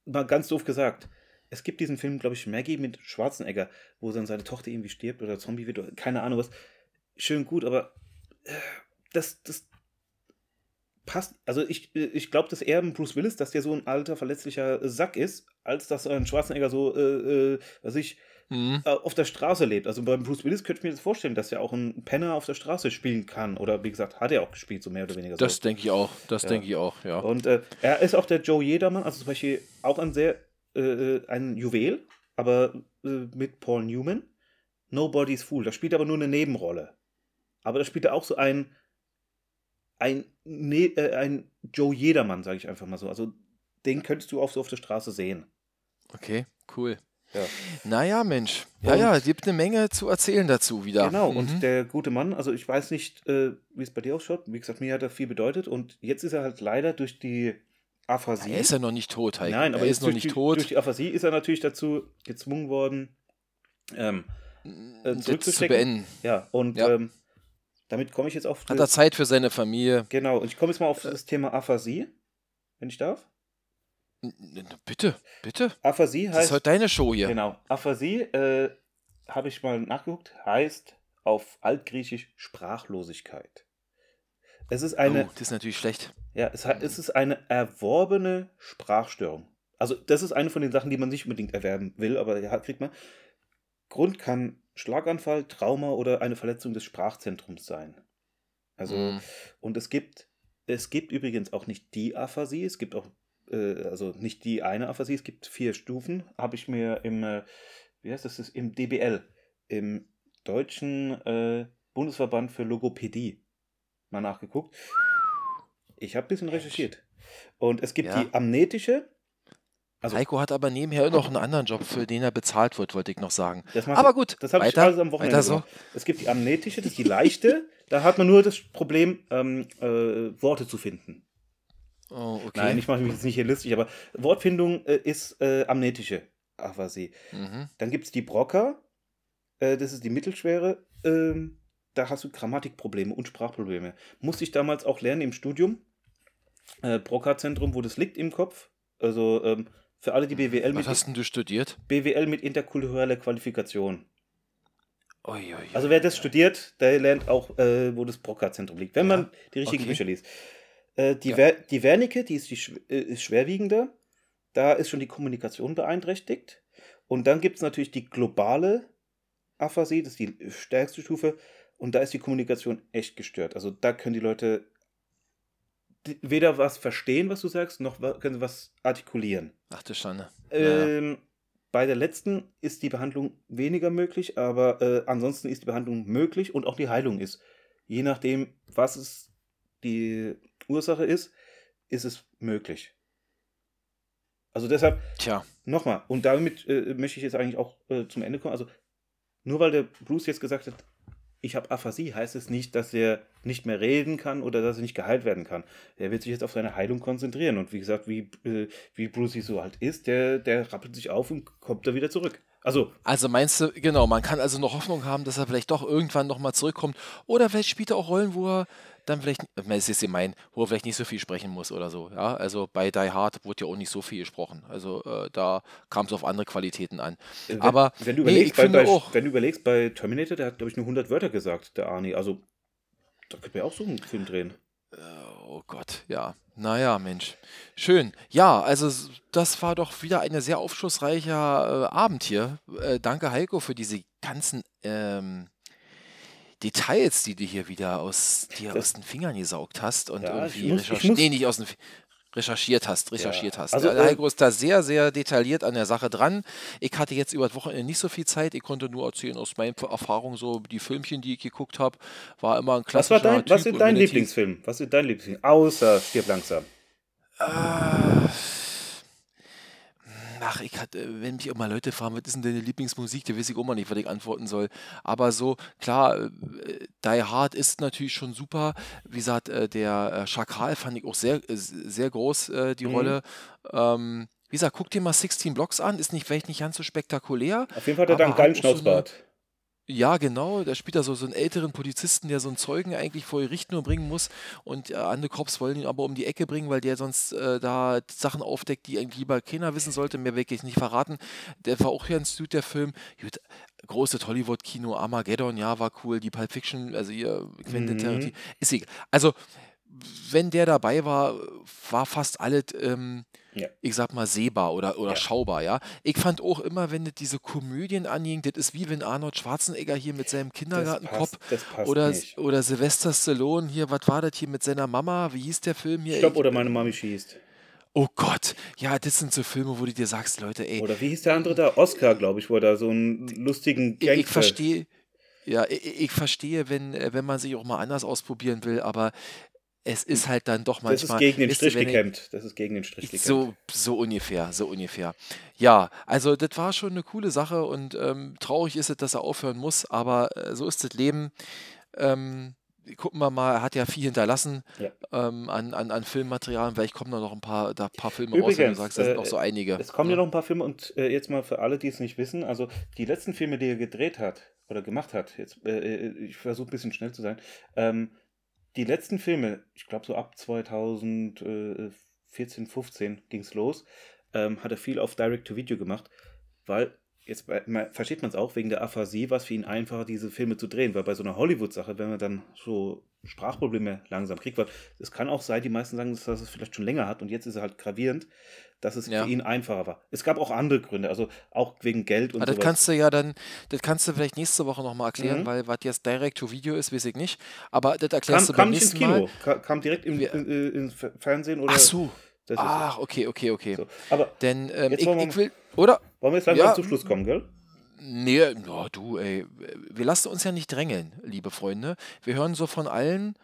S2: mal ganz doof gesagt. Es gibt diesen Film, glaube ich, Maggie mit Schwarzenegger, wo dann seine Tochter irgendwie stirbt oder Zombie wird oder keine Ahnung was. Schön gut, aber äh, das, das passt. Also ich, äh, ich glaube, dass eher ein Bruce Willis, dass der so ein alter, verletzlicher Sack ist, als dass ein Schwarzenegger so, äh, äh, was ich,
S1: Hm.
S2: äh, auf der Straße lebt. Also beim Bruce Willis könnte ich mir das vorstellen, dass er auch ein Penner auf der Straße spielen kann. Oder wie gesagt, hat er auch gespielt, so mehr oder weniger.
S1: Das
S2: so.
S1: denke ich auch. Das
S2: Ja.
S1: denke ich auch, ja.
S2: Und äh, er ist auch der Joe Jedermann, also zum Beispiel auch ein sehr, äh, ein Juwel, aber äh, mit Paul Newman. Nobody's Fool. Da spielt er aber nur eine Nebenrolle. aber da spielt er auch so ein, ein, ne, äh, ein Joe Jedermann, sage ich einfach mal so. Also den könntest du auch so auf der Straße sehen.
S1: Okay, cool.
S2: Ja.
S1: Naja, Mensch. Ja, ja, es gibt eine Menge zu erzählen dazu wieder.
S2: Genau,
S1: Mhm.
S2: und der gute Mann, also ich weiß nicht, äh, wie es bei dir ausschaut. Wie gesagt, mir hat er viel bedeutet und jetzt ist er halt leider durch die Aphasie.
S1: er ist ja noch nicht tot, Heiko.
S2: Nein, aber
S1: er ist noch nicht
S2: die,
S1: tot.
S2: Durch die Aphasie ist er natürlich dazu gezwungen worden, ähm, äh,
S1: zu beenden.
S2: Ja, und
S1: Ja.
S2: Ähm, damit komme ich jetzt auf.
S1: Hat er Zeit für seine Familie?
S2: genau, und ich komme jetzt mal auf das Thema Aphasie, wenn ich darf.
S1: Bitte, bitte.
S2: Aphasie
S1: Das ist
S2: heißt.
S1: heute deine Show hier.
S2: Genau, Aphasie, äh, habe ich mal nachgeguckt, heißt auf Altgriechisch Sprachlosigkeit. Es ist eine,
S1: oh, das ist natürlich schlecht.
S2: ja, es, es ist eine erworbene Sprachstörung. Also das ist eine von den Sachen, die man nicht unbedingt erwerben will, aber ja, kriegt man. Grund kann Schlaganfall, Trauma oder eine Verletzung des Sprachzentrums sein. Also
S1: Mm.
S2: und es gibt, es gibt übrigens auch nicht die Aphasie, es gibt auch, äh, also nicht die eine Aphasie, es gibt vier Stufen, habe ich mir im, äh, wie heißt das, im DBL, im Deutschen äh, Bundesverband für Logopädie mal nachgeguckt. Ich habe ein bisschen recherchiert. Und es gibt
S1: Ja.
S2: die amnetische, also
S1: Heiko hat aber nebenher noch einen anderen Job, für den er bezahlt wird, wollte ich noch sagen. Aber gut,
S2: Das habe ich alles am Wochenende
S1: weiter so.
S2: gemacht. Es gibt die amnetische, das ist die leichte. da hat man nur das Problem, ähm, äh, Worte zu finden.
S1: Oh, okay.
S2: Nein, ich mache mich jetzt nicht hier lustig, aber Wortfindung äh, ist äh, amnetische Aphasie.
S1: mhm.
S2: Dann gibt es die Broca, äh, das ist die mittelschwere. Ähm, da hast du Grammatikprobleme und Sprachprobleme. Musste ich damals auch lernen im Studium. Äh, Broca-Zentrum, wo das liegt im Kopf. Also ähm, für alle, die BWL
S1: Was
S2: mit,
S1: hast denn du studiert?
S2: BWL mit interkultureller Qualifikation.
S1: Ui, ui, ui.
S2: Also wer das studiert, der lernt auch, äh, wo das Broca-Zentrum liegt, wenn
S1: Ja,
S2: man die richtigen
S1: okay.
S2: Bücher liest. Äh, die,
S1: Ja.
S2: Wer die Wernicke, die ist, die schw äh, ist schwerwiegender. Da ist schon die Kommunikation beeinträchtigt. Und dann gibt es natürlich die globale Aphasie, das ist die stärkste Stufe. Und da ist die Kommunikation echt gestört. Also da können die Leute weder was verstehen, was du sagst, noch können sie was artikulieren.
S1: Ach du Schande. Ja.
S2: Ähm, bei der letzten ist die Behandlung weniger möglich, aber äh, ansonsten ist die Behandlung möglich und auch die Heilung ist. Je nachdem, was es die Ursache ist, ist es möglich. Also deshalb
S1: Tja,
S2: nochmal, und damit äh, möchte ich jetzt eigentlich auch äh, zum Ende kommen. Also nur weil der Bruce jetzt gesagt hat, ich habe Aphasie, heißt es nicht, dass er nicht mehr reden kann oder dass er nicht geheilt werden kann. Er wird sich jetzt auf seine Heilung konzentrieren. Und wie gesagt, wie, äh, wie Brucey so halt ist, der, der rappelt sich auf und kommt da wieder zurück. Also,
S1: also meinst du, genau, man kann also noch Hoffnung haben, dass er vielleicht doch irgendwann nochmal zurückkommt. Oder vielleicht spielt er auch Rollen, wo er dann vielleicht, es ist gemein, wo er vielleicht nicht so viel sprechen muss oder so. Ja, also bei Die Hard wurde ja auch nicht so viel gesprochen. Also äh, da kam es auf andere Qualitäten an.
S2: wenn,
S1: Aber
S2: wenn, du
S1: nee,
S2: bei, bei, wenn du überlegst, bei Terminator, der hat, glaube ich, nur 100 Wörter gesagt, der Arnie. Also, da könnte man ja auch so einen Film drehen.
S1: Oh Gott, ja. Naja, Mensch. Schön. Ja, also s- das war doch wieder ein sehr aufschlussreicher äh, Abend hier. Äh, danke, Heiko, für diese ganzen ähm, Details, die du hier wieder aus dir
S2: Das-
S1: aus den Fingern gesaugt hast und
S2: Ja, ich
S1: irgendwie
S2: muss- ich muss-
S1: nee, nicht aus den Fi- recherchiert hast, recherchiert hast.
S2: also,
S1: Also,
S2: äh,
S1: Heiko ist da sehr, sehr detailliert an der Sache dran. Ich hatte jetzt über das Wochenende nicht so viel Zeit. Ich konnte nur erzählen aus meinen Erfahrungen, so die Filmchen, die ich geguckt habe, war immer ein
S2: Was
S1: klassischer
S2: war dein, was
S1: Typ
S2: ist
S1: und
S2: dein Lieblingsfilm? Was ist dein Lieblingsfilm? Außer Stirb langsam.
S1: Ah, Ach, ich hatte, wenn mich immer Leute fragen, was ist denn deine Lieblingsmusik, da weiß ich auch mal nicht, was ich antworten soll. Aber so, klar, äh, Die Hard ist natürlich schon super. Wie gesagt, äh, der äh, Schakal fand ich auch sehr, sehr groß, die
S2: Mhm.
S1: Rolle. Ähm, wie gesagt, guck dir mal 16 Blocks an, ist nicht, vielleicht nicht ganz so spektakulär.
S2: Auf jeden Fall hat er da einen geilen
S1: auch so
S2: Schnauzbart.
S1: Ja, genau. Da spielt er so, so einen älteren Polizisten, der so einen Zeugen eigentlich vor Gericht nur bringen muss. Und äh, andere Cops wollen ihn aber um die Ecke bringen, weil der sonst äh, da Sachen aufdeckt, die eigentlich lieber keiner wissen sollte. Mehr wirklich nicht verraten. Der war auch hier ganz gut, der Film. Gut, großes Hollywood-Kino, Armageddon, ja, war cool. Die Pulp Fiction, also hier Quentin
S2: Mhm.
S1: Tarantino. Ist egal. Also, wenn der dabei war, war fast alles. Ähm,
S2: Ja.
S1: ich sag mal, sehbar oder, oder
S2: Ja.
S1: schaubar, ja. Ich fand auch immer, wenn das diese Komödien anging, das ist wie wenn Arnold Schwarzenegger hier mit seinem Kindergartenkopf oder,
S2: nicht.
S1: oder Sylvester Stallone hier, was war das hier mit seiner Mama? Wie hieß der Film hier?
S2: Stopp
S1: Ich-
S2: oder meine Mami schießt.
S1: Oh Gott, ja, das sind so Filme, wo du dir sagst, Leute, ey,
S2: Oder wie hieß der andere da? Oscar, glaube ich, wo er da so einen lustigen
S1: ich,
S2: Gangster.
S1: ich verstehe. Ja, ich, ich verstehe, wenn, äh, wenn man sich auch mal anders ausprobieren will, aber es ist halt dann doch
S2: Das ist
S1: manchmal,
S2: gegen den Strich gekämmt. Das ist gegen den Strich gekämmt.
S1: so, so ungefähr, so ungefähr. Ja, also das war schon eine coole Sache und ähm, traurig ist es, dass er aufhören muss, aber äh, so ist das Leben. Ähm, gucken wir mal, er hat ja viel hinterlassen
S2: Ja.
S1: ähm, an, an, an Filmmaterial. Vielleicht kommen da noch ein paar, da ein paar Filme raus, wenn du
S2: Übrigens,
S1: sagst, da sind noch
S2: äh,
S1: so einige.
S2: es kommen ja
S1: ne?
S2: noch ein paar Filme und äh, jetzt mal für alle, die es nicht wissen, also die letzten Filme, die er gedreht hat oder gemacht hat, jetzt, äh, äh, ich versuche ein bisschen schnell zu sein, ähm, die letzten Filme, ich glaube so ab 2014, 15 ging es los, ähm, hat er viel auf Direct-to-Video gemacht, weil, jetzt versteht man es auch, wegen der Aphasie war es für ihn einfacher, diese Filme zu drehen, weil bei so einer Hollywood-Sache, wenn man dann so Sprachprobleme langsam kriegt, weil es kann auch sein, die meisten sagen, dass er es vielleicht schon länger hat und jetzt ist er halt gravierend, dass es
S1: Ja.
S2: für ihn einfacher war. Es gab auch andere Gründe, also auch wegen Geld und
S1: Aber das
S2: sowas.
S1: kannst du ja dann, das kannst du vielleicht nächste Woche nochmal erklären,
S2: Mhm.
S1: weil was jetzt Direct-to-Video ist, weiß ich nicht. Aber das
S2: kam,
S1: erklärst du
S2: kam
S1: beim
S2: nicht ins
S1: nächsten
S2: Kino,
S1: Mal.
S2: Ka- kam direkt im, in, ins Fer- Fernsehen oder
S1: Ach so. Ach, okay, okay, okay.
S2: so. Aber
S1: Denn ähm, ich,
S2: wir
S1: ich will, oder?
S2: wollen wir jetzt langsam
S1: Ja.
S2: zum Schluss kommen, gell?
S1: Nee, no, du, ey, wir lassen uns ja nicht drängeln, liebe Freunde. Wir hören so von allen,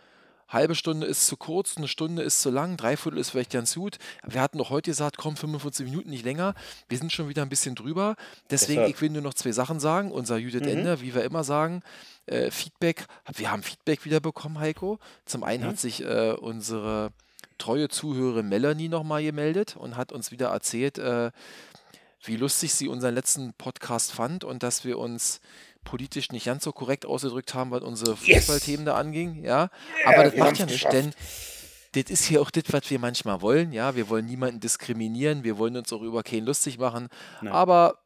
S1: halbe Stunde ist zu kurz, eine Stunde ist zu lang, dreiviertel ist vielleicht ganz gut. Wir hatten doch heute gesagt, komm, 45 Minuten, nicht länger. Wir sind schon wieder ein bisschen drüber. Deswegen,
S2: Deshalb.
S1: ich will nur noch zwei Sachen sagen. Unser Judith
S2: Mhm.
S1: Ende, wie wir immer sagen, äh, Feedback. Wir haben Feedback wieder bekommen, Heiko. Zum einen
S2: Mhm.
S1: hat sich äh, unsere treue Zuhörerin Melanie nochmal gemeldet und hat uns wieder erzählt, äh, wie lustig sie unseren letzten Podcast fand und dass wir uns politisch nicht ganz so korrekt ausgedrückt haben, was unsere
S2: Yes!
S1: Fußballthemen da anging. Ja, aber das macht ja nichts,
S2: geschafft.
S1: denn das ist hier auch das, was wir manchmal wollen. Ja, wir wollen niemanden diskriminieren, wir wollen uns auch über keinen lustig machen,
S2: Nein.
S1: aber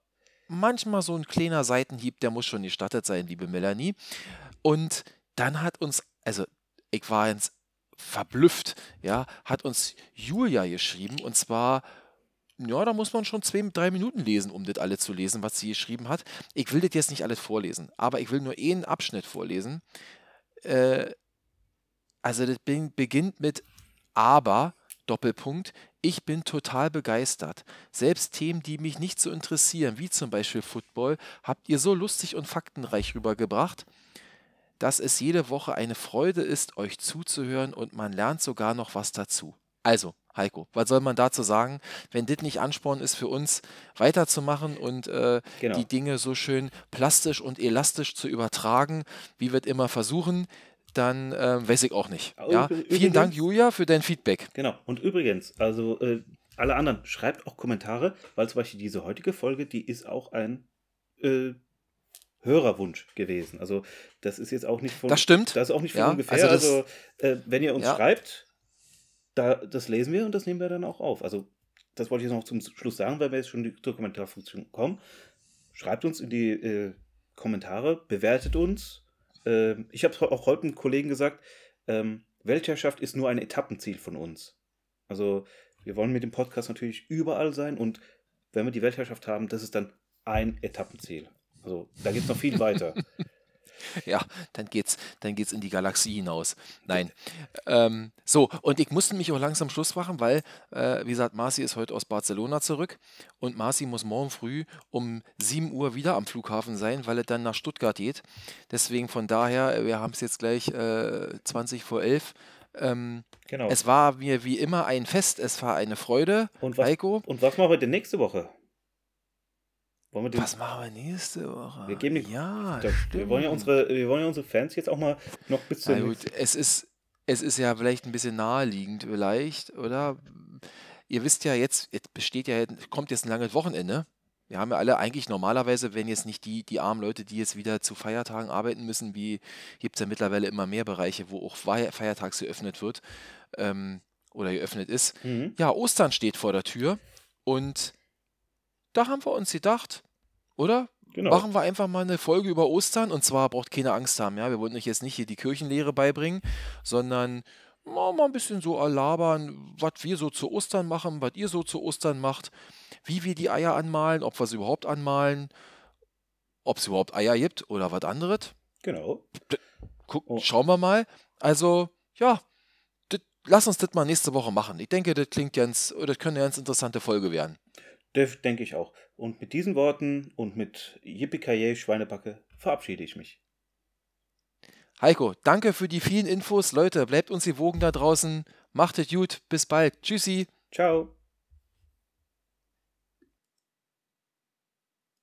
S1: manchmal so ein kleiner Seitenhieb, der muss schon gestattet sein, liebe Melanie. Und dann hat uns, also ich war jetzt verblüfft, ja, hat uns Julia geschrieben und zwar, ja, da muss man schon zwei, drei Minuten lesen, um das alle zu lesen, was sie geschrieben hat. Ich will das jetzt nicht alles vorlesen, aber ich will nur einen Abschnitt vorlesen. Äh, also das beginnt mit aber, Doppelpunkt, ich bin total begeistert. Selbst Themen, die mich nicht so interessieren, wie zum Beispiel Football, habt ihr so lustig und faktenreich rübergebracht, dass es jede Woche eine Freude ist, euch zuzuhören und man lernt sogar noch was dazu. Also, Heiko, was soll man dazu sagen, wenn das nicht Ansporn ist für uns, weiterzumachen und äh,
S2: Genau.
S1: die Dinge so schön plastisch und elastisch zu übertragen, wie wir es immer versuchen, dann äh, weiß ich auch nicht.
S2: Aber
S1: Ja?
S2: übr-
S1: Vielen Dank,
S2: übrigens-
S1: Julia, für dein Feedback.
S2: Genau. Und übrigens, also äh, alle anderen, schreibt auch Kommentare, weil zum Beispiel diese heutige Folge, die ist auch ein äh, Hörerwunsch gewesen. Also das ist jetzt auch nicht von
S1: Das stimmt.
S2: Das ist auch nicht von
S1: Ja,
S2: ungefähr.
S1: also
S2: Also,
S1: das-
S2: äh, wenn ihr uns
S1: Ja.
S2: schreibt, da, das lesen wir und das nehmen wir dann auch auf. Also das wollte ich jetzt noch zum Schluss sagen, weil wir jetzt schon die, zur Kommentarfunktion kommen. Schreibt uns in die äh, Kommentare, bewertet uns. Ähm, ich habe auch heute einem Kollegen gesagt, ähm, Weltherrschaft ist nur ein Etappenziel von uns. Also wir wollen mit dem Podcast natürlich überall sein und wenn wir die Weltherrschaft haben, das ist dann ein Etappenziel. Also da geht es noch viel weiter.
S1: Ja, dann geht's, dann geht's in die Galaxie hinaus. Nein. Ähm, so, und ich musste mich auch langsam Schluss machen, weil, äh, wie gesagt, Marci ist heute aus Barcelona zurück und Marci muss morgen früh um 7 Uhr wieder am Flughafen sein, weil er dann nach Stuttgart geht. Deswegen von daher, äh, wir haben es jetzt gleich äh, 20 vor 11. Ähm,
S2: Genau.
S1: Es war mir wie immer ein Fest, es war eine Freude.
S2: Und was,
S1: Heiko,
S2: und was machen wir denn nächste Woche? Wollen wir
S1: was machen wir nächste Woche?
S2: Wir geben den-
S1: ja,
S2: Da- wir, wollen ja unsere, wir wollen ja unsere Fans jetzt auch mal noch bis zum
S1: Na gut, es ist, es ist ja vielleicht ein bisschen naheliegend, vielleicht, oder? Ihr wisst ja jetzt, jetzt besteht ja, kommt jetzt ein langes Wochenende. Wir haben ja alle eigentlich normalerweise, wenn jetzt nicht die, die armen Leute, die jetzt wieder zu Feiertagen arbeiten müssen, wie gibt es ja mittlerweile immer mehr Bereiche, wo auch fei- feiertags geöffnet wird ähm, oder geöffnet ist.
S2: Mhm.
S1: Ja, Ostern steht vor der Tür und da haben wir uns gedacht, oder?
S2: Genau.
S1: Machen wir einfach mal eine Folge über Ostern und zwar braucht keine Angst haben, ja. Wir wollen euch jetzt nicht hier die Kirchenlehre beibringen, sondern mal, mal ein bisschen so erlabern, was wir so zu Ostern machen, was ihr so zu Ostern macht, wie wir die Eier anmalen, ob wir sie überhaupt anmalen, ob es überhaupt Eier gibt oder was anderes.
S2: Genau.
S1: Guck,
S2: Oh.
S1: Schauen wir mal. Also, ja, das, lass uns das mal nächste Woche machen. Ich denke, das klingt ganz, oder das könnte eine ganz interessante Folge werden.
S2: Das denke ich auch. Und mit diesen Worten und mit Yippie Schweinebacke verabschiede ich mich.
S1: Heiko, danke für die vielen Infos. Leute, bleibt uns gewogen da draußen. Macht es gut. Bis bald. Tschüssi.
S2: Ciao.